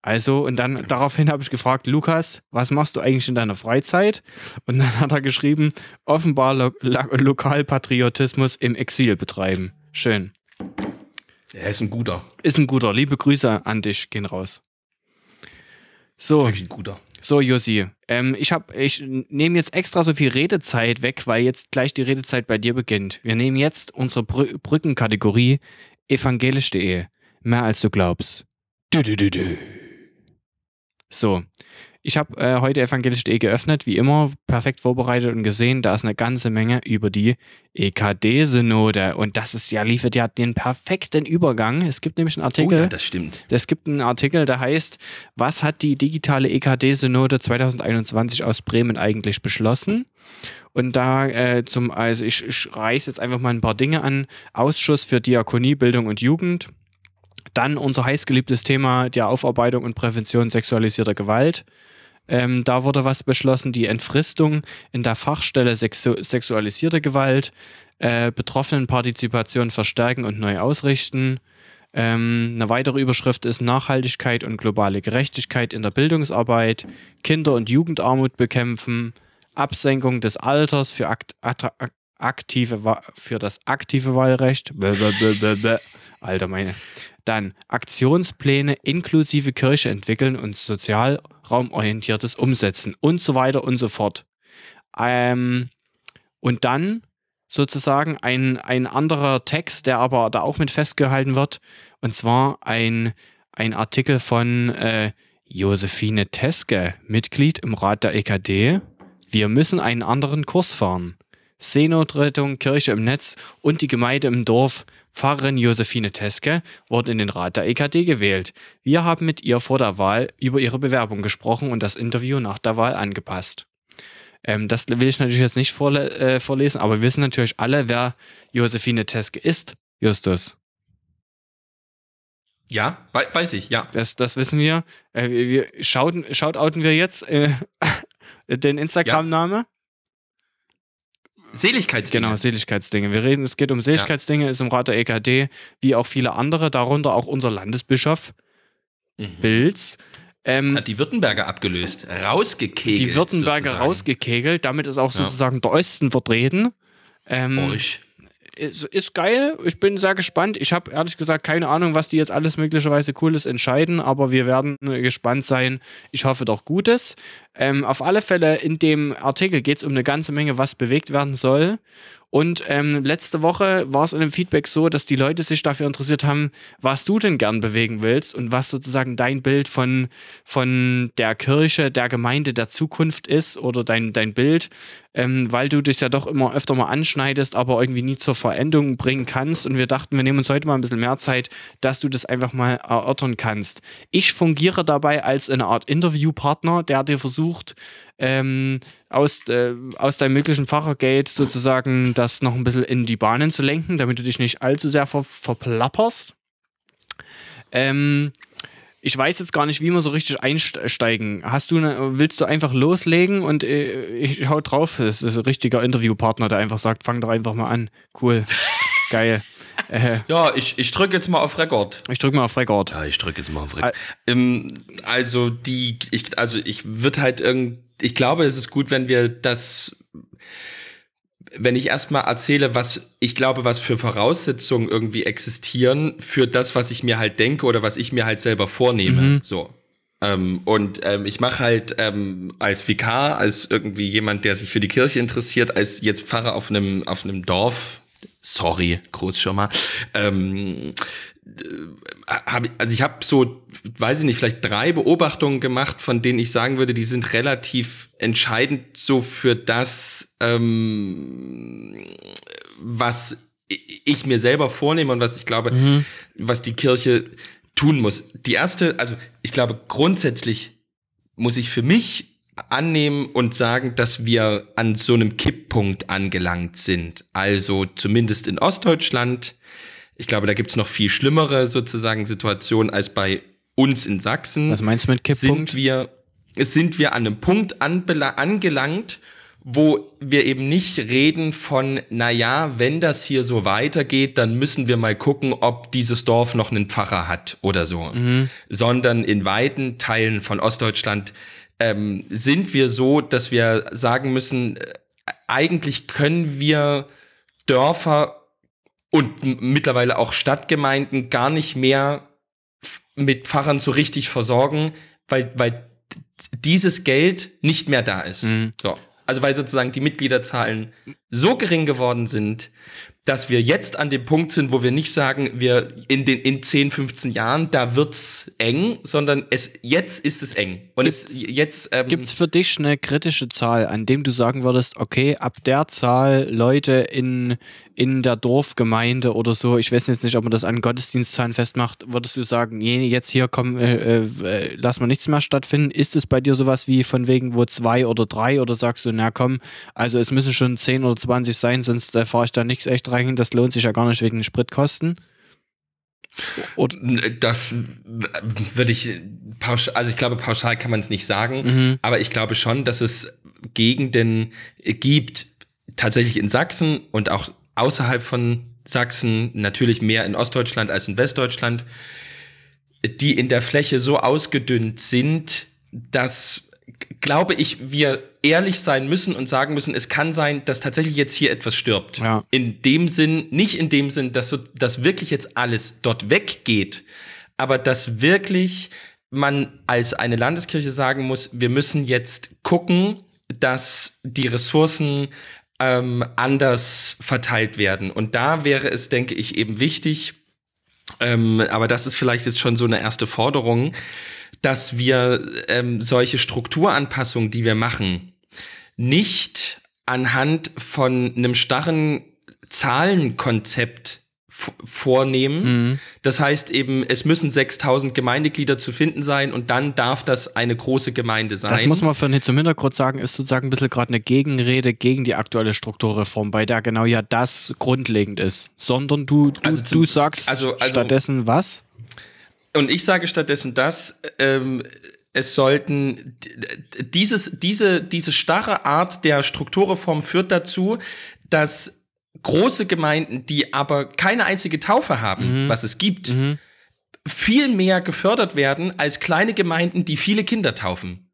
Also, und dann daraufhin habe ich gefragt, Lukas, was machst du eigentlich in deiner Freizeit? Und dann hat er geschrieben, offenbar Lo Lokalpatriotismus im Exil betreiben. Schön. Er ist ein guter. Ist ein guter. Liebe Grüße an dich, gehen raus. So. Wirklich ein guter. So, Josi, ähm, ich, ich nehme jetzt extra so viel Redezeit weg, weil jetzt gleich die Redezeit bei dir beginnt. Wir nehmen jetzt unsere Brü Brückenkategorie evangelisch.de. Mehr als du glaubst. Du, du, du, du. So, ich habe äh, heute evangelisch.de geöffnet, wie immer, perfekt vorbereitet und gesehen, da ist eine ganze Menge über die EKD-Synode. Und das ist ja, liefert ja den perfekten Übergang. Es gibt nämlich einen Artikel. Oh ja, das stimmt. Es gibt einen Artikel, der heißt, was hat die digitale EKD-Synode 2021 aus Bremen eigentlich beschlossen? Und da äh, zum, also ich, ich reiße jetzt einfach mal ein paar Dinge an. Ausschuss für Diakonie, Bildung und Jugend. Dann unser heißgeliebtes Thema der Aufarbeitung und Prävention sexualisierter Gewalt. Ähm, da wurde was beschlossen, die Entfristung in der Fachstelle Sexu sexualisierte Gewalt, äh, Betroffenenpartizipation verstärken und neu ausrichten. Ähm, eine weitere Überschrift ist Nachhaltigkeit und globale Gerechtigkeit in der Bildungsarbeit, Kinder- und Jugendarmut bekämpfen, Absenkung des Alters für, akt aktive für das aktive Wahlrecht. Alter, meine. Dann Aktionspläne inklusive Kirche entwickeln und sozialraumorientiertes umsetzen und so weiter und so fort. Ähm, und dann sozusagen ein, ein anderer Text, der aber da auch mit festgehalten wird, und zwar ein, ein Artikel von äh, Josephine Teske, Mitglied im Rat der EKD. Wir müssen einen anderen Kurs fahren. Seenotrettung, Kirche im Netz und die Gemeinde im Dorf Pfarrerin Josephine Teske wurde in den Rat der EKD gewählt. Wir haben mit ihr vor der Wahl über ihre Bewerbung gesprochen und das Interview nach der Wahl angepasst. Ähm, das will ich natürlich jetzt nicht vorle äh, vorlesen, aber wir wissen natürlich alle, wer Josephine Teske ist. Justus. Ja, we weiß ich, ja. Das, das wissen wir. Äh, wir, wir schauten, shoutouten wir jetzt äh, den Instagram-Name. Ja. Seligkeitsdinge. Genau, Seligkeitsdinge. Wir reden, es geht um Seligkeitsdinge, ja. ist im Rat der EKD, wie auch viele andere, darunter auch unser Landesbischof mhm. Bilz. Ähm, Hat die Württemberger abgelöst, rausgekegelt. Die Württemberger sozusagen. rausgekegelt, damit ist auch sozusagen ja. der Osten vertreten. Ähm, ist, ist geil. Ich bin sehr gespannt. Ich habe ehrlich gesagt keine Ahnung, was die jetzt alles möglicherweise Cooles entscheiden, aber wir werden gespannt sein. Ich hoffe doch Gutes. Ähm, auf alle Fälle in dem Artikel geht es um eine ganze Menge, was bewegt werden soll. Und ähm, letzte Woche war es in dem Feedback so, dass die Leute sich dafür interessiert haben, was du denn gern bewegen willst und was sozusagen dein Bild von, von der Kirche, der Gemeinde der Zukunft ist oder dein, dein Bild, ähm, weil du dich ja doch immer öfter mal anschneidest, aber irgendwie nie zur Veränderung bringen kannst. Und wir dachten, wir nehmen uns heute mal ein bisschen mehr Zeit, dass du das einfach mal erörtern kannst. Ich fungiere dabei als eine Art Interviewpartner, der dir versucht, ähm, aus, äh, aus deinem möglichen Fachergeld sozusagen das noch ein bisschen in die Bahnen zu lenken, damit du dich nicht allzu sehr ver verplapperst. Ähm, ich weiß jetzt gar nicht, wie wir so richtig einsteigen. Hast du eine, willst du einfach loslegen und äh, ich hau drauf? Das ist ein richtiger Interviewpartner, der einfach sagt, fang doch einfach mal an. Cool. Geil. Äh, ja, ich, ich drücke jetzt mal auf Rekord. Ich drücke mal auf Rekord. Ja, ich drücke jetzt mal auf Rekord. Ähm, also die, ich, also ich würde halt irgendwie ich glaube, es ist gut, wenn wir das, wenn ich erstmal erzähle, was ich glaube, was für Voraussetzungen irgendwie existieren für das, was ich mir halt denke oder was ich mir halt selber vornehme. Mhm. So. Ähm, und ähm, ich mache halt ähm, als Vikar, als irgendwie jemand, der sich für die Kirche interessiert, als jetzt Pfarrer auf einem auf einem Dorf, sorry, groß schon mal, ähm, äh, hab, also ich habe so, weiß ich nicht, vielleicht drei Beobachtungen gemacht, von denen ich sagen würde, die sind relativ entscheidend so für das, ähm, was ich mir selber vornehme und was ich glaube, mhm. was die Kirche tun muss. Die erste, also ich glaube, grundsätzlich muss ich für mich annehmen und sagen, dass wir an so einem Kipppunkt angelangt sind. Also zumindest in Ostdeutschland ich glaube, da gibt's noch viel schlimmere sozusagen Situationen als bei uns in Sachsen. Was meinst du mit Kipppunkt? Sind wir, sind wir an einem Punkt angelangt, wo wir eben nicht reden von, na ja, wenn das hier so weitergeht, dann müssen wir mal gucken, ob dieses Dorf noch einen Pfarrer hat oder so. Mhm. Sondern in weiten Teilen von Ostdeutschland ähm, sind wir so, dass wir sagen müssen, äh, eigentlich können wir Dörfer und mittlerweile auch Stadtgemeinden gar nicht mehr mit Pfarrern so richtig versorgen, weil, weil dieses Geld nicht mehr da ist. Mhm. So. Also weil sozusagen die Mitgliederzahlen so gering geworden sind, dass wir jetzt an dem Punkt sind, wo wir nicht sagen, wir in den in 10, 15 Jahren, da wird's eng, sondern es jetzt ist es eng. Und gibt's, es jetzt ähm, gibt's für dich eine kritische Zahl, an dem du sagen würdest, okay, ab der Zahl Leute in in der Dorfgemeinde oder so, ich weiß jetzt nicht, ob man das an Gottesdienstzahlen festmacht, würdest du sagen, nee, jetzt hier komm, äh, äh, lass mal nichts mehr stattfinden. Ist es bei dir sowas wie von wegen wo zwei oder drei oder sagst du, na komm, also es müssen schon 10 oder 20 sein, sonst äh, fahre ich da nichts echt rein, das lohnt sich ja gar nicht wegen den Spritkosten? Oder? Das würde ich pauschal, also ich glaube, pauschal kann man es nicht sagen, mhm. aber ich glaube schon, dass es Gegenden gibt, tatsächlich in Sachsen und auch außerhalb von Sachsen, natürlich mehr in Ostdeutschland als in Westdeutschland, die in der Fläche so ausgedünnt sind, dass glaube ich, wir ehrlich sein müssen und sagen müssen, es kann sein, dass tatsächlich jetzt hier etwas stirbt. Ja. In dem Sinn, nicht in dem Sinn, dass, so, dass wirklich jetzt alles dort weggeht, aber dass wirklich man als eine Landeskirche sagen muss, wir müssen jetzt gucken, dass die Ressourcen ähm, anders verteilt werden. Und da wäre es, denke ich, eben wichtig, ähm, aber das ist vielleicht jetzt schon so eine erste Forderung, dass wir ähm, solche Strukturanpassungen, die wir machen, nicht anhand von einem starren Zahlenkonzept vornehmen. Mhm. Das heißt eben, es müssen 6000 Gemeindeglieder zu finden sein und dann darf das eine große Gemeinde sein. Das muss man für zum Hintergrund sagen, ist sozusagen ein bisschen gerade eine Gegenrede gegen die aktuelle Strukturreform, bei der genau ja das grundlegend ist. Sondern du, du, also zum, du sagst also, also, stattdessen was? Und ich sage stattdessen das, ähm, es sollten dieses, diese, diese starre Art der Strukturreform führt dazu, dass große Gemeinden, die aber keine einzige Taufe haben, mhm. was es gibt, mhm. viel mehr gefördert werden als kleine Gemeinden, die viele Kinder taufen.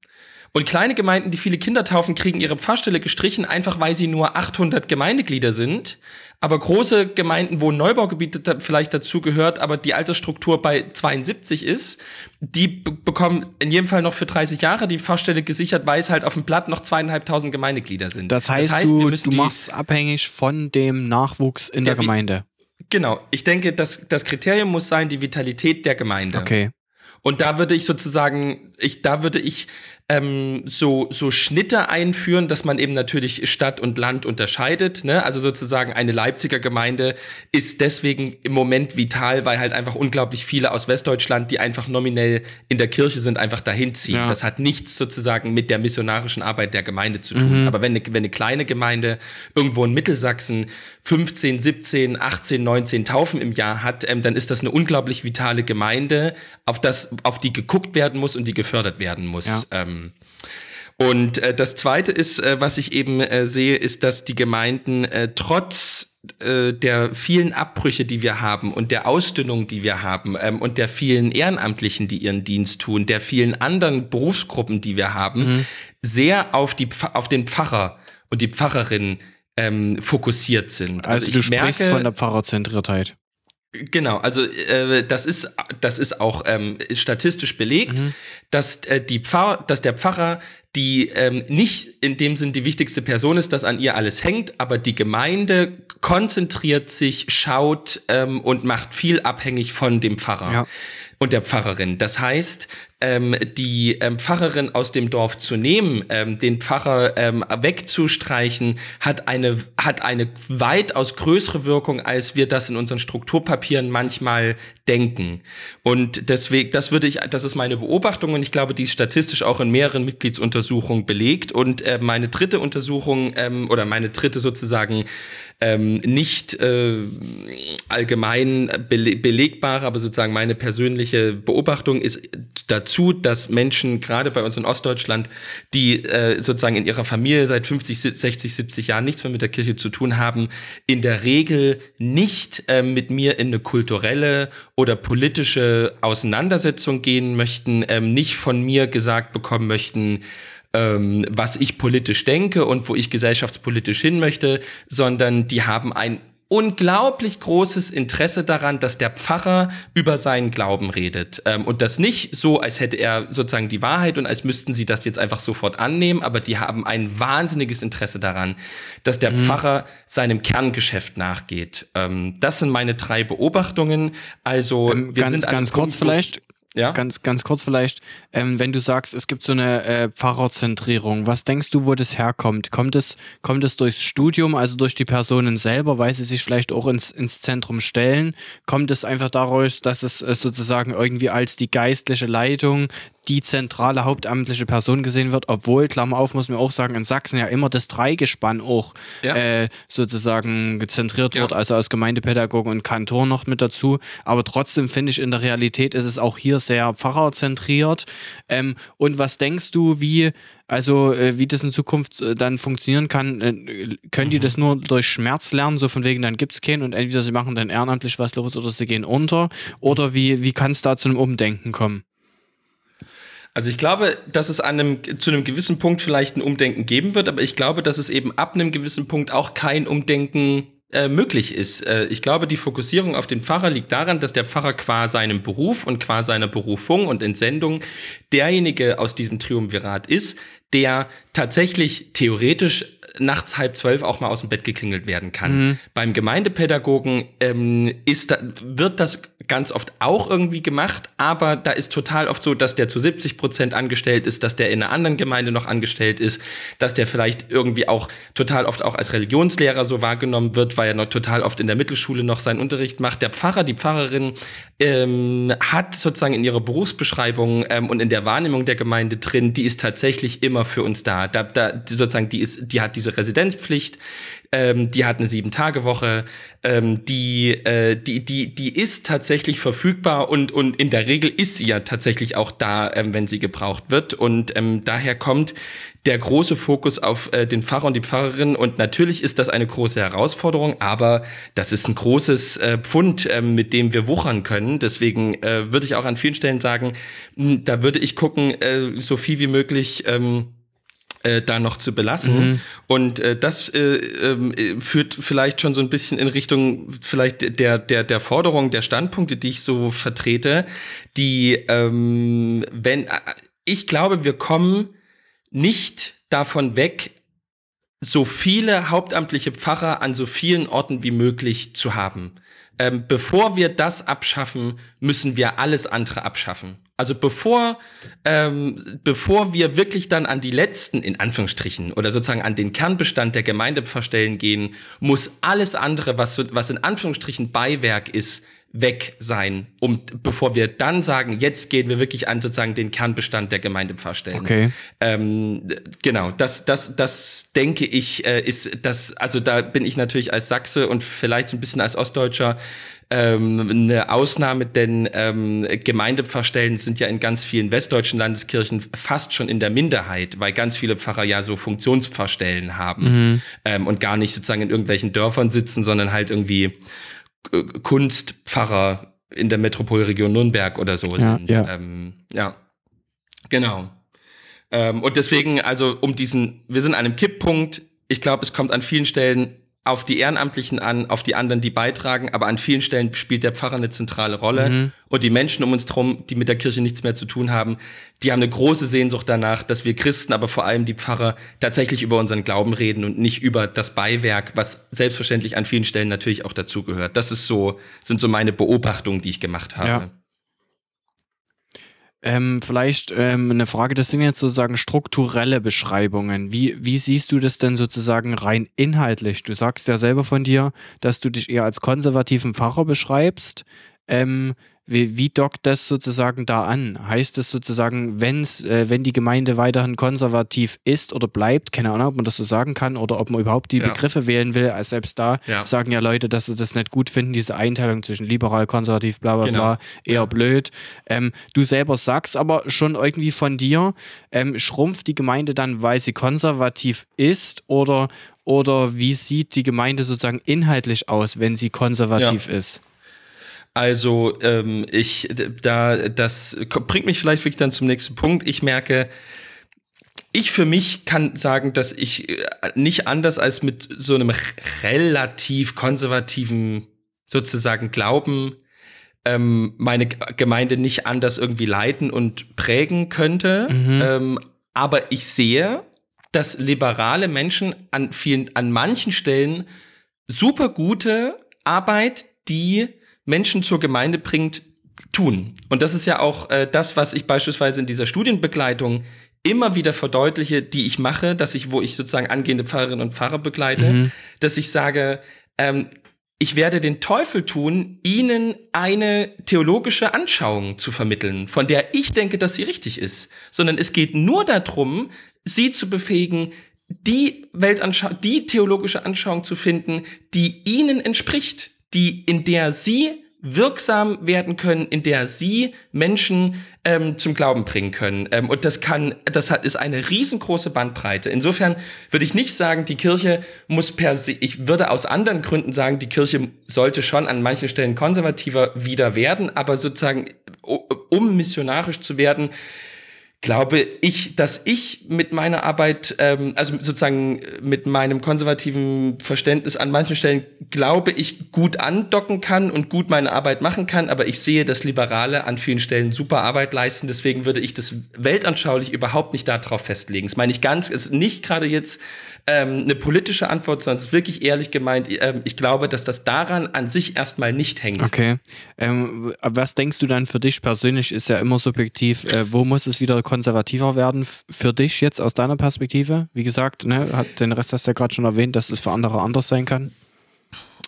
Und kleine Gemeinden, die viele Kinder taufen, kriegen ihre Pfarrstelle gestrichen, einfach weil sie nur 800 Gemeindeglieder sind. Aber große Gemeinden, wo ein Neubaugebiet vielleicht dazu gehört, aber die Altersstruktur bei 72 ist, die bekommen in jedem Fall noch für 30 Jahre die Pfarrstelle gesichert, weil es halt auf dem Blatt noch zweieinhalbtausend Gemeindeglieder sind. Das heißt, das heißt du, du machst abhängig von dem Nachwuchs in der, der Gemeinde. Genau. Ich denke, das, das Kriterium muss sein, die Vitalität der Gemeinde. Okay. Und da würde ich sozusagen, ich, da würde ich ähm, so, so Schnitte einführen, dass man eben natürlich Stadt und Land unterscheidet. Ne? Also sozusagen eine Leipziger Gemeinde ist deswegen im Moment vital, weil halt einfach unglaublich viele aus Westdeutschland, die einfach nominell in der Kirche sind, einfach dahin ziehen. Ja. Das hat nichts sozusagen mit der missionarischen Arbeit der Gemeinde zu tun. Mhm. Aber wenn eine, wenn eine kleine Gemeinde irgendwo in Mittelsachsen 15, 17, 18, 19 Taufen im Jahr hat, ähm, dann ist das eine unglaublich vitale Gemeinde, auf, das, auf die geguckt werden muss und die gefördert werden muss. Ja. Ähm, und äh, das Zweite ist, äh, was ich eben äh, sehe, ist, dass die Gemeinden äh, trotz äh, der vielen Abbrüche, die wir haben und der Ausdünnung, die wir haben ähm, und der vielen Ehrenamtlichen, die ihren Dienst tun, der vielen anderen Berufsgruppen, die wir haben, mhm. sehr auf, die, auf den Pfarrer und die Pfarrerin ähm, fokussiert sind. Also, also du sprichst merke, von der Pfarrerzentriertheit. Genau, also äh, das ist das ist auch ähm, ist statistisch belegt, mhm. dass äh, die Pfarr, dass der Pfarrer die ähm, nicht in dem Sinn die wichtigste Person ist, dass an ihr alles hängt, aber die Gemeinde konzentriert sich, schaut ähm, und macht viel abhängig von dem Pfarrer ja. und der Pfarrerin. Das heißt, ähm, die ähm, Pfarrerin aus dem Dorf zu nehmen, ähm, den Pfarrer ähm, wegzustreichen, hat eine, hat eine weitaus größere Wirkung, als wir das in unseren Strukturpapieren manchmal denken. Und deswegen, das würde ich, das ist meine Beobachtung und ich glaube, die ist statistisch auch in mehreren Mitgliedsuntersuchungen belegt. Und äh, meine dritte Untersuchung ähm, oder meine dritte sozusagen ähm, nicht äh, allgemein belegbare, aber sozusagen meine persönliche Beobachtung ist dazu, dass Menschen gerade bei uns in Ostdeutschland, die äh, sozusagen in ihrer Familie seit 50, 60, 70 Jahren nichts mehr mit der Kirche zu tun haben, in der Regel nicht äh, mit mir in eine kulturelle oder politische Auseinandersetzung gehen möchten, ähm, nicht von mir gesagt bekommen möchten, ähm, was ich politisch denke und wo ich gesellschaftspolitisch hin möchte, sondern die haben ein unglaublich großes Interesse daran, dass der Pfarrer über seinen Glauben redet. Ähm, und das nicht so, als hätte er sozusagen die Wahrheit und als müssten sie das jetzt einfach sofort annehmen, aber die haben ein wahnsinniges Interesse daran, dass der mhm. Pfarrer seinem Kerngeschäft nachgeht. Ähm, das sind meine drei Beobachtungen. Also ähm, wir ganz, sind ganz kurz vielleicht ja? Ganz, ganz kurz vielleicht, ähm, wenn du sagst, es gibt so eine äh, Pfarrerzentrierung, was denkst du, wo das herkommt? Kommt es, kommt es durchs Studium, also durch die Personen selber, weil sie sich vielleicht auch ins, ins Zentrum stellen? Kommt es einfach daraus, dass es äh, sozusagen irgendwie als die geistliche Leitung die zentrale hauptamtliche Person gesehen wird, obwohl, Klammer auf, muss man auch sagen, in Sachsen ja immer das Dreigespann auch ja. äh, sozusagen gezentriert ja. wird, also aus Gemeindepädagogen und Kantor noch mit dazu. Aber trotzdem finde ich, in der Realität ist es auch hier sehr pfarrerzentriert. Ähm, und was denkst du, wie also, äh, wie das in Zukunft äh, dann funktionieren kann, äh, können mhm. die das nur durch Schmerz lernen, so von wegen, dann gibt es keinen und entweder sie machen dann ehrenamtlich was los oder sie gehen unter? Oder wie, wie kann es da zu einem Umdenken kommen? Also ich glaube, dass es an einem, zu einem gewissen Punkt vielleicht ein Umdenken geben wird, aber ich glaube, dass es eben ab einem gewissen Punkt auch kein Umdenken äh, möglich ist. Äh, ich glaube, die Fokussierung auf den Pfarrer liegt daran, dass der Pfarrer qua seinem Beruf und qua seiner Berufung und Entsendung derjenige aus diesem Triumvirat ist, der tatsächlich theoretisch nachts halb zwölf auch mal aus dem Bett geklingelt werden kann. Mhm. Beim Gemeindepädagogen ähm, ist da, wird das ganz oft auch irgendwie gemacht, aber da ist total oft so, dass der zu 70 Prozent angestellt ist, dass der in einer anderen Gemeinde noch angestellt ist, dass der vielleicht irgendwie auch total oft auch als Religionslehrer so wahrgenommen wird, weil er noch total oft in der Mittelschule noch seinen Unterricht macht. Der Pfarrer, die Pfarrerin ähm, hat sozusagen in ihrer Berufsbeschreibung ähm, und in der Wahrnehmung der Gemeinde drin, die ist tatsächlich immer für uns da. Da, da sozusagen, die ist, die hat diese Residenzpflicht, ähm, die hat eine Sieben-Tage-Woche, ähm, die, äh, die, die, die ist tatsächlich verfügbar und, und in der Regel ist sie ja tatsächlich auch da, ähm, wenn sie gebraucht wird. Und ähm, daher kommt der große Fokus auf äh, den Pfarrer und die Pfarrerin. Und natürlich ist das eine große Herausforderung, aber das ist ein großes äh, Pfund, äh, mit dem wir wuchern können. Deswegen äh, würde ich auch an vielen Stellen sagen, mh, da würde ich gucken, äh, so viel wie möglich. Ähm, äh, da noch zu belassen. Mhm. Und äh, das äh, äh, führt vielleicht schon so ein bisschen in Richtung vielleicht der, der, der Forderung, der Standpunkte, die ich so vertrete, die, ähm, wenn, äh, ich glaube, wir kommen nicht davon weg, so viele hauptamtliche Pfarrer an so vielen Orten wie möglich zu haben. Ähm, bevor wir das abschaffen, müssen wir alles andere abschaffen. Also bevor, ähm, bevor wir wirklich dann an die letzten, in Anführungsstrichen, oder sozusagen an den Kernbestand der Gemeindepfarrstellen gehen, muss alles andere, was, was in Anführungsstrichen Beiwerk ist, weg sein, um bevor wir dann sagen, jetzt gehen wir wirklich an sozusagen den Kernbestand der Gemeindepfarrstellen. Okay. Ähm, genau, das, das, das denke ich, äh, ist das, also da bin ich natürlich als Sachse und vielleicht so ein bisschen als Ostdeutscher ähm, eine Ausnahme, denn ähm, Gemeindepfarrstellen sind ja in ganz vielen westdeutschen Landeskirchen fast schon in der Minderheit, weil ganz viele Pfarrer ja so Funktionspfarrstellen haben mhm. ähm, und gar nicht sozusagen in irgendwelchen Dörfern sitzen, sondern halt irgendwie äh, Kunstpfarrer in der Metropolregion Nürnberg oder so ja, sind. Ja, ähm, ja. genau. Ähm, und deswegen, also um diesen, wir sind an einem Kipppunkt. Ich glaube, es kommt an vielen Stellen auf die Ehrenamtlichen an, auf die anderen, die beitragen, aber an vielen Stellen spielt der Pfarrer eine zentrale Rolle. Mhm. Und die Menschen um uns herum, die mit der Kirche nichts mehr zu tun haben, die haben eine große Sehnsucht danach, dass wir Christen, aber vor allem die Pfarrer tatsächlich über unseren Glauben reden und nicht über das Beiwerk, was selbstverständlich an vielen Stellen natürlich auch dazugehört. Das ist so, sind so meine Beobachtungen, die ich gemacht habe. Ja. Ähm, vielleicht ähm, eine Frage, das sind jetzt sozusagen strukturelle Beschreibungen. Wie, wie siehst du das denn sozusagen rein inhaltlich? Du sagst ja selber von dir, dass du dich eher als konservativen Pfarrer beschreibst. Ähm, wie, wie dockt das sozusagen da an? Heißt das sozusagen, wenn's, äh, wenn die Gemeinde weiterhin konservativ ist oder bleibt, keine Ahnung, ob man das so sagen kann oder ob man überhaupt die ja. Begriffe wählen will, als selbst da ja. sagen ja Leute, dass sie das nicht gut finden, diese Einteilung zwischen liberal, konservativ, bla bla genau. bla, eher ja. blöd. Ähm, du selber sagst aber schon irgendwie von dir, ähm, schrumpft die Gemeinde dann, weil sie konservativ ist oder, oder wie sieht die Gemeinde sozusagen inhaltlich aus, wenn sie konservativ ist? Also ähm, ich da das bringt mich vielleicht wirklich dann zum nächsten Punkt. Ich merke, ich für mich kann sagen, dass ich äh, nicht anders als mit so einem relativ konservativen sozusagen Glauben ähm, meine Gemeinde nicht anders irgendwie leiten und prägen könnte. Mhm. Ähm, aber ich sehe, dass liberale Menschen an vielen, an manchen Stellen super gute Arbeit, die Menschen zur Gemeinde bringt, tun. Und das ist ja auch äh, das, was ich beispielsweise in dieser Studienbegleitung immer wieder verdeutliche, die ich mache, dass ich, wo ich sozusagen angehende Pfarrerinnen und Pfarrer begleite, mhm. dass ich sage, ähm, ich werde den Teufel tun, ihnen eine theologische Anschauung zu vermitteln, von der ich denke, dass sie richtig ist, sondern es geht nur darum, sie zu befähigen, die Weltanschauung, die theologische Anschauung zu finden, die ihnen entspricht, die in der sie wirksam werden können, in der sie Menschen ähm, zum Glauben bringen können. Ähm, und das kann, das hat, ist eine riesengroße Bandbreite. Insofern würde ich nicht sagen, die Kirche muss per se, ich würde aus anderen Gründen sagen, die Kirche sollte schon an manchen Stellen konservativer wieder werden, aber sozusagen, um missionarisch zu werden, glaube ich, dass ich mit meiner Arbeit, ähm, also sozusagen mit meinem konservativen Verständnis an manchen Stellen, glaube ich, gut andocken kann und gut meine Arbeit machen kann, aber ich sehe, dass Liberale an vielen Stellen super Arbeit leisten. Deswegen würde ich das weltanschaulich überhaupt nicht darauf festlegen. Das meine ich ganz, ist nicht gerade jetzt ähm, eine politische Antwort, sondern es ist wirklich ehrlich gemeint. Ähm, ich glaube, dass das daran an sich erstmal nicht hängt. Okay. Ähm, was denkst du dann für dich persönlich? Ist ja immer subjektiv. Äh, wo muss es wieder konservativer werden für dich jetzt aus deiner Perspektive? Wie gesagt, ne, hat, den Rest hast du ja gerade schon erwähnt, dass es für andere anders sein kann.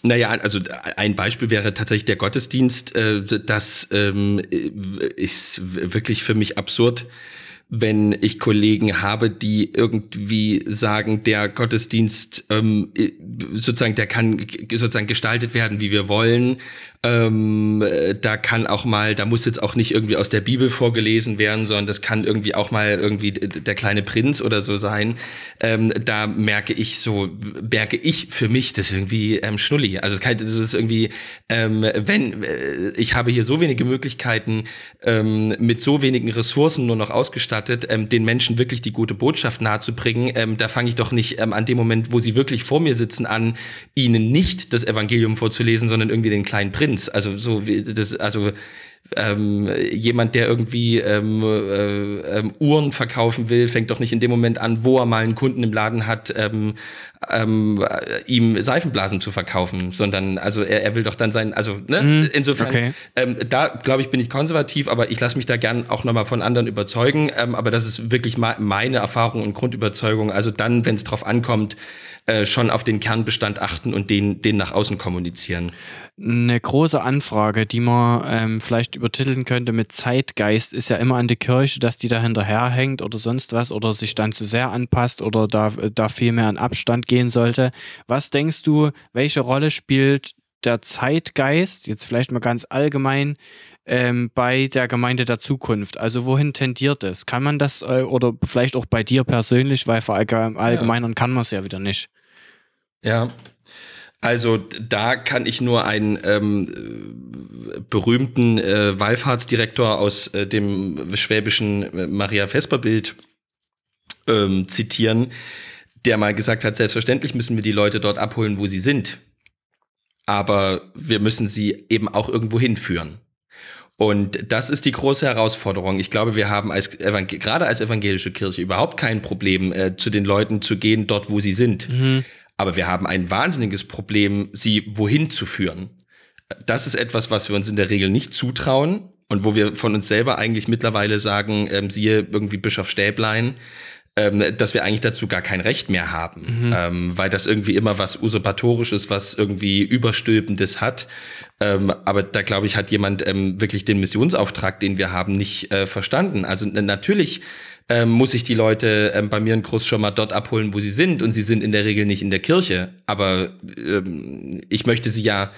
Naja, also ein Beispiel wäre tatsächlich der Gottesdienst. Äh, das ähm, ist wirklich für mich absurd wenn ich Kollegen habe, die irgendwie sagen, der Gottesdienst ähm, sozusagen, der kann sozusagen gestaltet werden, wie wir wollen. Ähm, da kann auch mal, da muss jetzt auch nicht irgendwie aus der Bibel vorgelesen werden, sondern das kann irgendwie auch mal irgendwie der kleine Prinz oder so sein. Ähm, da merke ich so, merke ich für mich das irgendwie ähm, schnulli. Also es kann, das ist irgendwie, ähm, wenn äh, ich habe hier so wenige Möglichkeiten ähm, mit so wenigen Ressourcen nur noch ausgestattet, ähm, den Menschen wirklich die gute Botschaft nahezubringen, da fange ich doch nicht an dem Moment, wo sie wirklich vor mir sitzen, an, ihnen nicht das Evangelium vorzulesen, sondern irgendwie den kleinen Prinz. Also so wie das, also ähm, jemand, der irgendwie ähm, äh, ähm, Uhren verkaufen will, fängt doch nicht in dem Moment an, wo er mal einen Kunden im Laden hat, ähm, ähm, ihm Seifenblasen zu verkaufen, sondern also er, er will doch dann sein, also ne? Mm, insofern, okay. ähm, da glaube ich bin ich konservativ, aber ich lasse mich da gern auch nochmal von anderen überzeugen, ähm, aber das ist wirklich meine Erfahrung und Grundüberzeugung. Also dann, wenn es drauf ankommt, äh, schon auf den Kernbestand achten und den, den nach außen kommunizieren. Eine große Anfrage, die man ähm, vielleicht übertiteln könnte mit Zeitgeist, ist ja immer an die Kirche, dass die da hinterherhängt oder sonst was oder sich dann zu sehr anpasst oder da, da viel mehr an Abstand gehen sollte. Was denkst du, welche Rolle spielt der Zeitgeist, jetzt vielleicht mal ganz allgemein, ähm, bei der Gemeinde der Zukunft? Also wohin tendiert es? Kann man das äh, oder vielleicht auch bei dir persönlich, weil verallgemeinern ja. kann man es ja wieder nicht. Ja, also da kann ich nur einen ähm, berühmten äh, Wallfahrtsdirektor aus äh, dem schwäbischen äh, Maria Vesper Bild ähm, zitieren, der mal gesagt hat, selbstverständlich müssen wir die Leute dort abholen, wo sie sind. Aber wir müssen sie eben auch irgendwo hinführen. Und das ist die große Herausforderung. Ich glaube, wir haben als gerade als evangelische Kirche überhaupt kein Problem, äh, zu den Leuten zu gehen, dort wo sie sind. Mhm. Aber wir haben ein wahnsinniges Problem, sie wohin zu führen. Das ist etwas, was wir uns in der Regel nicht zutrauen und wo wir von uns selber eigentlich mittlerweile sagen, ähm, siehe irgendwie Bischof Stäblein, ähm, dass wir eigentlich dazu gar kein Recht mehr haben, mhm. ähm, weil das irgendwie immer was Usurpatorisches, was irgendwie Überstülpendes hat. Ähm, aber da glaube ich, hat jemand ähm, wirklich den Missionsauftrag, den wir haben, nicht äh, verstanden. Also natürlich ähm, muss ich die Leute ähm, bei mir in Groß schon mal dort abholen, wo sie sind. Und sie sind in der Regel nicht in der Kirche. Aber ähm, ich möchte sie ja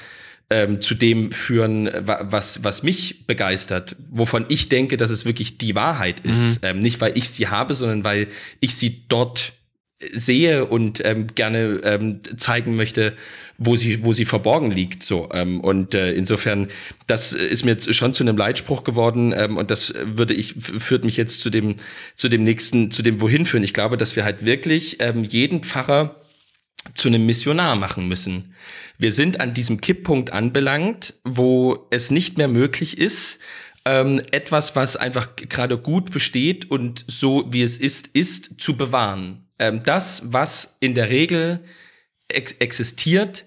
ähm, zu dem führen, was, was mich begeistert, wovon ich denke, dass es wirklich die Wahrheit ist. Mhm. Ähm, nicht, weil ich sie habe, sondern weil ich sie dort sehe und ähm, gerne ähm, zeigen möchte, wo sie, wo sie verborgen liegt. So ähm, und äh, insofern, das ist mir schon zu einem Leitspruch geworden ähm, und das würde ich führt mich jetzt zu dem zu dem nächsten, zu dem wohin führen. Ich glaube, dass wir halt wirklich ähm, jeden Pfarrer zu einem Missionar machen müssen. Wir sind an diesem Kipppunkt anbelangt, wo es nicht mehr möglich ist, ähm, etwas, was einfach gerade gut besteht und so wie es ist, ist zu bewahren ähm, das, was in der Regel ex existiert,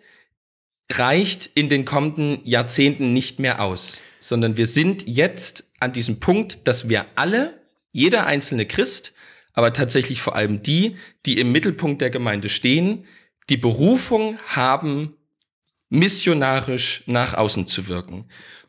reicht in den kommenden Jahrzehnten nicht mehr aus, sondern wir sind jetzt an diesem Punkt, dass wir alle, jeder einzelne Christ, aber tatsächlich vor allem die, die im Mittelpunkt der Gemeinde stehen, die Berufung haben, missionarisch nach außen zu wirken.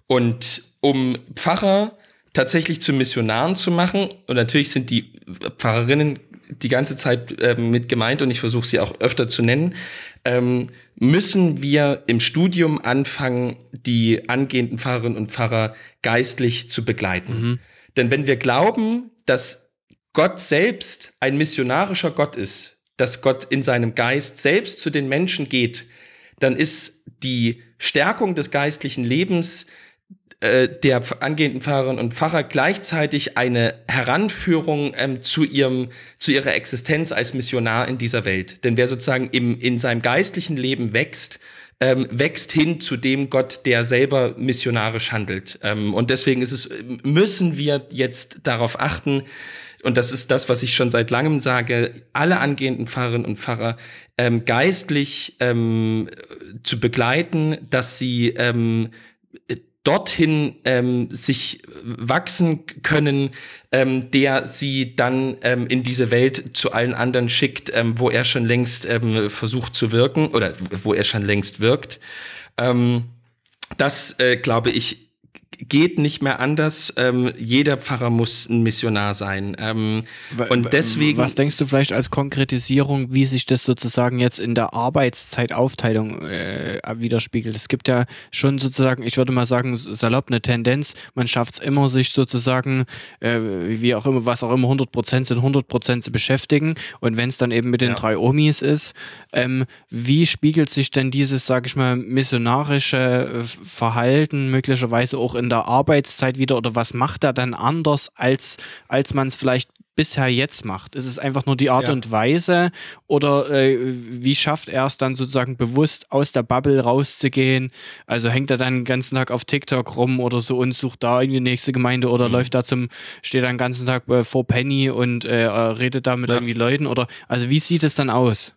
Und um Pfarrer tatsächlich zu Missionaren zu machen, und natürlich sind die Pfarrerinnen die ganze Zeit äh, mit gemeint und ich versuche sie auch öfter zu nennen, ähm, müssen wir im Studium anfangen, die angehenden Pfarrerinnen und Pfarrer geistlich zu begleiten. Mhm. Denn wenn wir glauben, dass Gott selbst ein missionarischer Gott ist, dass Gott in seinem Geist selbst zu den Menschen geht, dann ist die Stärkung des geistlichen Lebens äh, der angehenden Pfarrerinnen und Pfarrer gleichzeitig eine Heranführung ähm, zu ihrem zu ihrer Existenz als Missionar in dieser Welt. Denn wer sozusagen im, in seinem geistlichen Leben wächst, ähm, wächst hin zu dem Gott, der selber missionarisch handelt. Ähm, und deswegen ist es, müssen wir jetzt darauf achten, und das ist das, was ich schon seit langem sage, alle angehenden Pfarrerinnen und Pfarrer ähm, geistlich ähm, zu begleiten, dass sie ähm, dorthin ähm, sich wachsen können, ähm, der sie dann ähm, in diese Welt zu allen anderen schickt, ähm, wo er schon längst ähm, versucht zu wirken oder wo er schon längst wirkt. Ähm, das, äh, glaube ich, geht nicht mehr anders. Ähm, jeder Pfarrer muss ein Missionar sein. Ähm, und deswegen. Was denkst du vielleicht als Konkretisierung, wie sich das sozusagen jetzt in der Arbeitszeitaufteilung äh, widerspiegelt? Es gibt ja schon sozusagen, ich würde mal sagen, salopp eine Tendenz. Man schafft es immer, sich sozusagen, äh, wie auch immer, was auch immer 100 Prozent sind, 100 Prozent zu beschäftigen. Und wenn es dann eben mit den ja. drei Omis ist, ähm, wie spiegelt sich denn dieses, sage ich mal, missionarische äh, Verhalten möglicherweise auch in der Arbeitszeit wieder oder was macht er dann anders, als, als man es vielleicht bisher jetzt macht? Ist es einfach nur die Art ja. und Weise oder äh, wie schafft er es dann sozusagen bewusst aus der Bubble rauszugehen? Also hängt er dann den ganzen Tag auf TikTok rum oder so und sucht da irgendwie die nächste Gemeinde oder mhm. läuft da zum, steht da den ganzen Tag äh, vor Penny und äh, redet da mit ja. irgendwie Leuten oder also wie sieht es dann aus?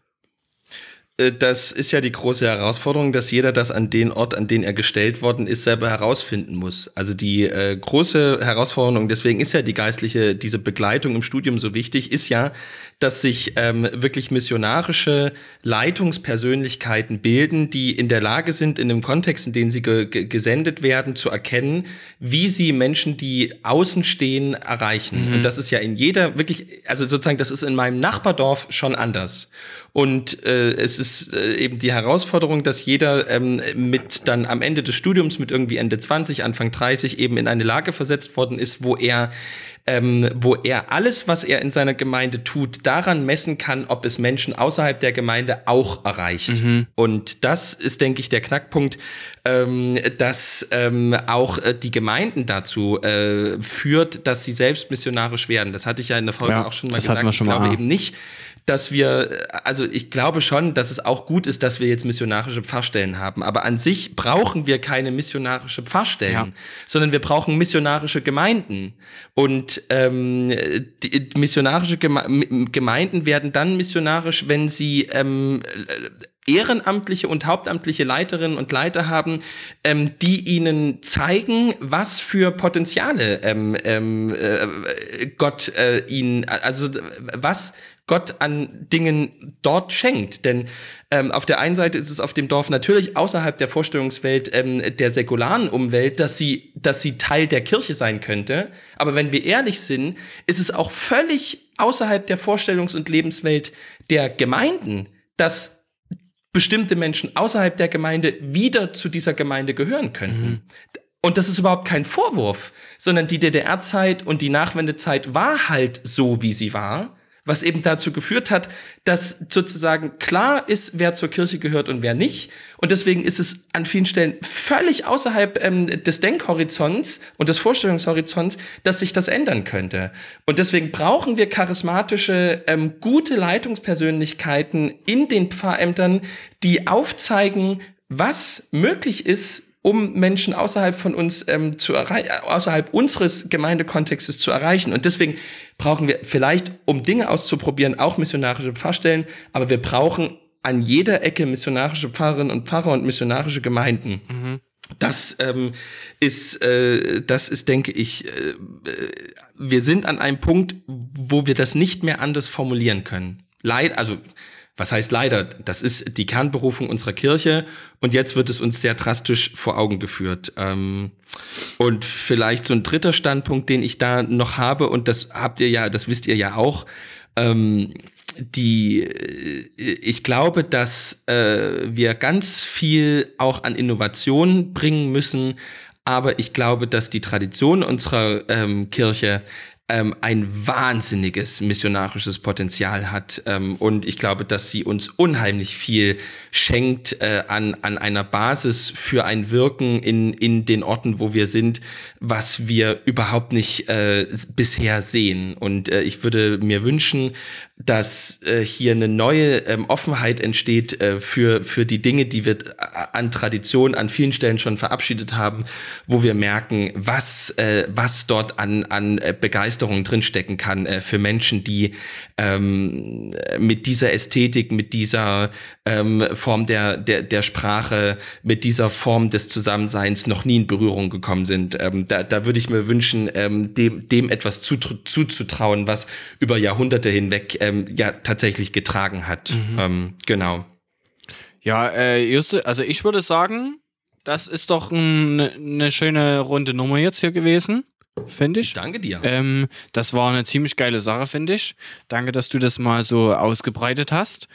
Äh, das ist ja die große Herausforderung, dass jeder das an den Ort, an den er gestellt worden ist, selber herausfinden muss. Also die äh, große Herausforderung, deswegen ist ja die geistliche, diese Begleitung im Studium so wichtig, ist ja, dass sich ähm, wirklich missionarische Leitungspersönlichkeiten bilden, die in der Lage sind, in dem Kontext, in dem sie ge gesendet werden, zu erkennen, wie sie Menschen, die außen stehen, erreichen. Mhm. Und das ist ja in jeder wirklich, also sozusagen, das ist in meinem Nachbardorf schon anders. Und äh, es ist äh, eben die Herausforderung, dass jeder ähm, mit dann am Ende des Studiums, mit irgendwie Ende 20, Anfang 30 eben in eine Lage versetzt worden ist, wo er ähm, wo er alles, was er in seiner Gemeinde tut, daran messen kann, ob es Menschen außerhalb der Gemeinde auch erreicht. Mhm. Und das ist, denke ich, der Knackpunkt, ähm, dass ähm, auch äh, die Gemeinden dazu äh, führt, dass sie selbst missionarisch werden. Das hatte ich ja in der Folge ja, auch schon mal gesagt. Schon ich glaube mal. eben nicht, dass wir, also ich glaube schon, dass es auch gut ist, dass wir jetzt missionarische Pfarrstellen haben. Aber an sich brauchen wir keine missionarische Pfarrstellen, ja. sondern wir brauchen missionarische Gemeinden. Und ähm, die, missionarische Geme Gemeinden werden dann missionarisch, wenn sie ähm, ehrenamtliche und hauptamtliche Leiterinnen und Leiter haben, ähm, die ihnen zeigen, was für Potenziale ähm, ähm, äh, Gott äh, ihnen, also was Gott an Dingen dort schenkt. Denn ähm, auf der einen Seite ist es auf dem Dorf natürlich außerhalb der Vorstellungswelt ähm, der säkularen Umwelt, dass sie, dass sie Teil der Kirche sein könnte. Aber wenn wir ehrlich sind, ist es auch völlig außerhalb der Vorstellungs- und Lebenswelt der Gemeinden, dass bestimmte Menschen außerhalb der Gemeinde wieder zu dieser Gemeinde gehören könnten. Mhm. Und das ist überhaupt kein Vorwurf, sondern die DDR-Zeit und die Nachwendezeit war halt so, wie sie war was eben dazu geführt hat, dass sozusagen klar ist, wer zur Kirche gehört und wer nicht. Und deswegen ist es an vielen Stellen völlig außerhalb ähm, des Denkhorizonts und des Vorstellungshorizonts, dass sich das ändern könnte. Und deswegen brauchen wir charismatische, ähm, gute Leitungspersönlichkeiten in den Pfarrämtern, die aufzeigen, was möglich ist, um Menschen außerhalb von uns ähm, zu erreichen, außerhalb unseres Gemeindekontextes zu erreichen. Und deswegen brauchen wir vielleicht, um Dinge auszuprobieren, auch missionarische Pfarrstellen, aber wir brauchen an jeder Ecke missionarische Pfarrerinnen und Pfarrer und missionarische Gemeinden. Mhm. Das ähm, ist, äh, das ist, denke ich, äh, wir sind an einem Punkt, wo wir das nicht mehr anders formulieren können. Leid, also Was heißt leider? Das ist die Kernberufung unserer Kirche und jetzt wird es uns sehr drastisch vor Augen geführt. Ähm, und vielleicht so ein dritter Standpunkt, den ich da noch habe, und das habt ihr ja, das wisst ihr ja auch, ähm, die, äh, ich glaube, dass äh, wir ganz viel auch an Innovation bringen müssen, aber ich glaube, dass die Tradition unserer ähm, Kirche ähm, ein wahnsinniges missionarisches Potenzial hat. Ähm, und ich glaube, dass sie uns unheimlich viel schenkt äh, an, an einer Basis für ein Wirken in, in den Orten, wo wir sind, was wir überhaupt nicht äh, bisher sehen. Und äh, ich würde mir wünschen, dass äh, hier eine neue ähm, Offenheit entsteht äh, für, für die Dinge, die wir äh, an Tradition an vielen Stellen schon verabschiedet haben, wo wir merken, was, äh, was dort an, an äh, Begeisterung drinstecken kann äh, für Menschen, die ähm, mit dieser Ästhetik, mit dieser ähm, Form der, der, der Sprache, mit dieser Form des Zusammenseins noch nie in Berührung gekommen sind. Ähm, da, da würde ich mir wünschen, ähm, dem, dem etwas zuzutrauen, was über Jahrhunderte hinweg ähm, ja tatsächlich getragen hat. Mhm. Ähm, genau. Ja, äh, Juste, also ich würde sagen, das ist doch eine ne schöne runde Nummer jetzt hier gewesen, finde ich. Danke dir. Ähm, das war eine ziemlich geile Sache, finde ich. Danke, dass du das mal so ausgebreitet hast.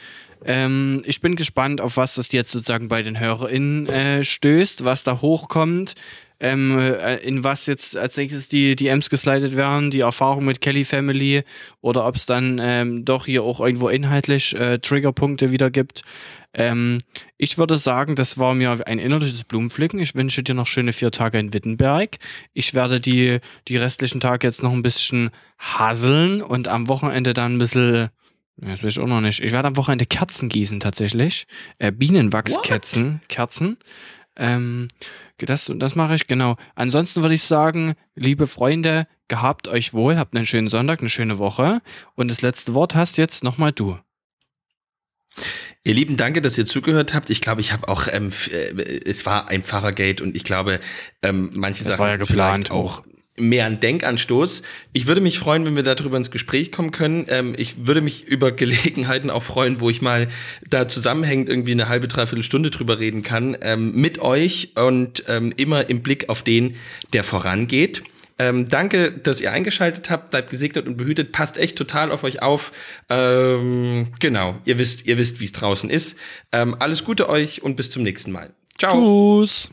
Ähm, ich bin gespannt, auf was das jetzt sozusagen bei den HörerInnen äh, stößt, was da hochkommt ähm, äh, in was jetzt als nächstes die, Ems geslidet werden, die Erfahrung mit Kelly Family oder ob es dann ähm, doch hier auch irgendwo inhaltlich äh, Triggerpunkte wieder gibt. Ähm, ich würde sagen, das war mir ein innerliches Blumenpflücken. Ich wünsche dir noch schöne vier Tage in Wittenberg. Ich werde die, die restlichen Tage jetzt noch ein bisschen hasseln und am Wochenende dann ein bisschen das weiß ich auch noch nicht. Ich werde am Wochenende Kerzen gießen tatsächlich. Äh, Bienenwachskerzen. Kerzen. Ähm, das, das mache ich, genau. Ansonsten würde ich sagen, liebe Freunde, gehabt euch wohl, habt einen schönen Sonntag, eine schöne Woche. Und das letzte Wort hast jetzt nochmal du. Ihr Lieben, danke, dass ihr zugehört habt. Ich glaube, ich habe auch, ähm, äh, es war ein Pfarrergate und ich glaube, ähm, manche das Sachen ja geplant auch mehr ein Denkanstoß. Ich würde mich freuen, wenn wir darüber ins Gespräch kommen können. Ähm, ich würde mich über Gelegenheiten auch freuen, wo ich mal da zusammenhängend irgendwie eine halbe, dreiviertel Stunde drüber reden kann, ähm, mit euch und ähm, immer im Blick auf den, der vorangeht. Ähm, danke, dass ihr eingeschaltet habt. Bleibt gesegnet und behütet. Passt echt total auf euch auf. Ähm, genau, ihr wisst, ihr wisst, wie es draußen ist. Ähm, alles Gute euch und bis zum nächsten Mal. Ciao. Tschüss.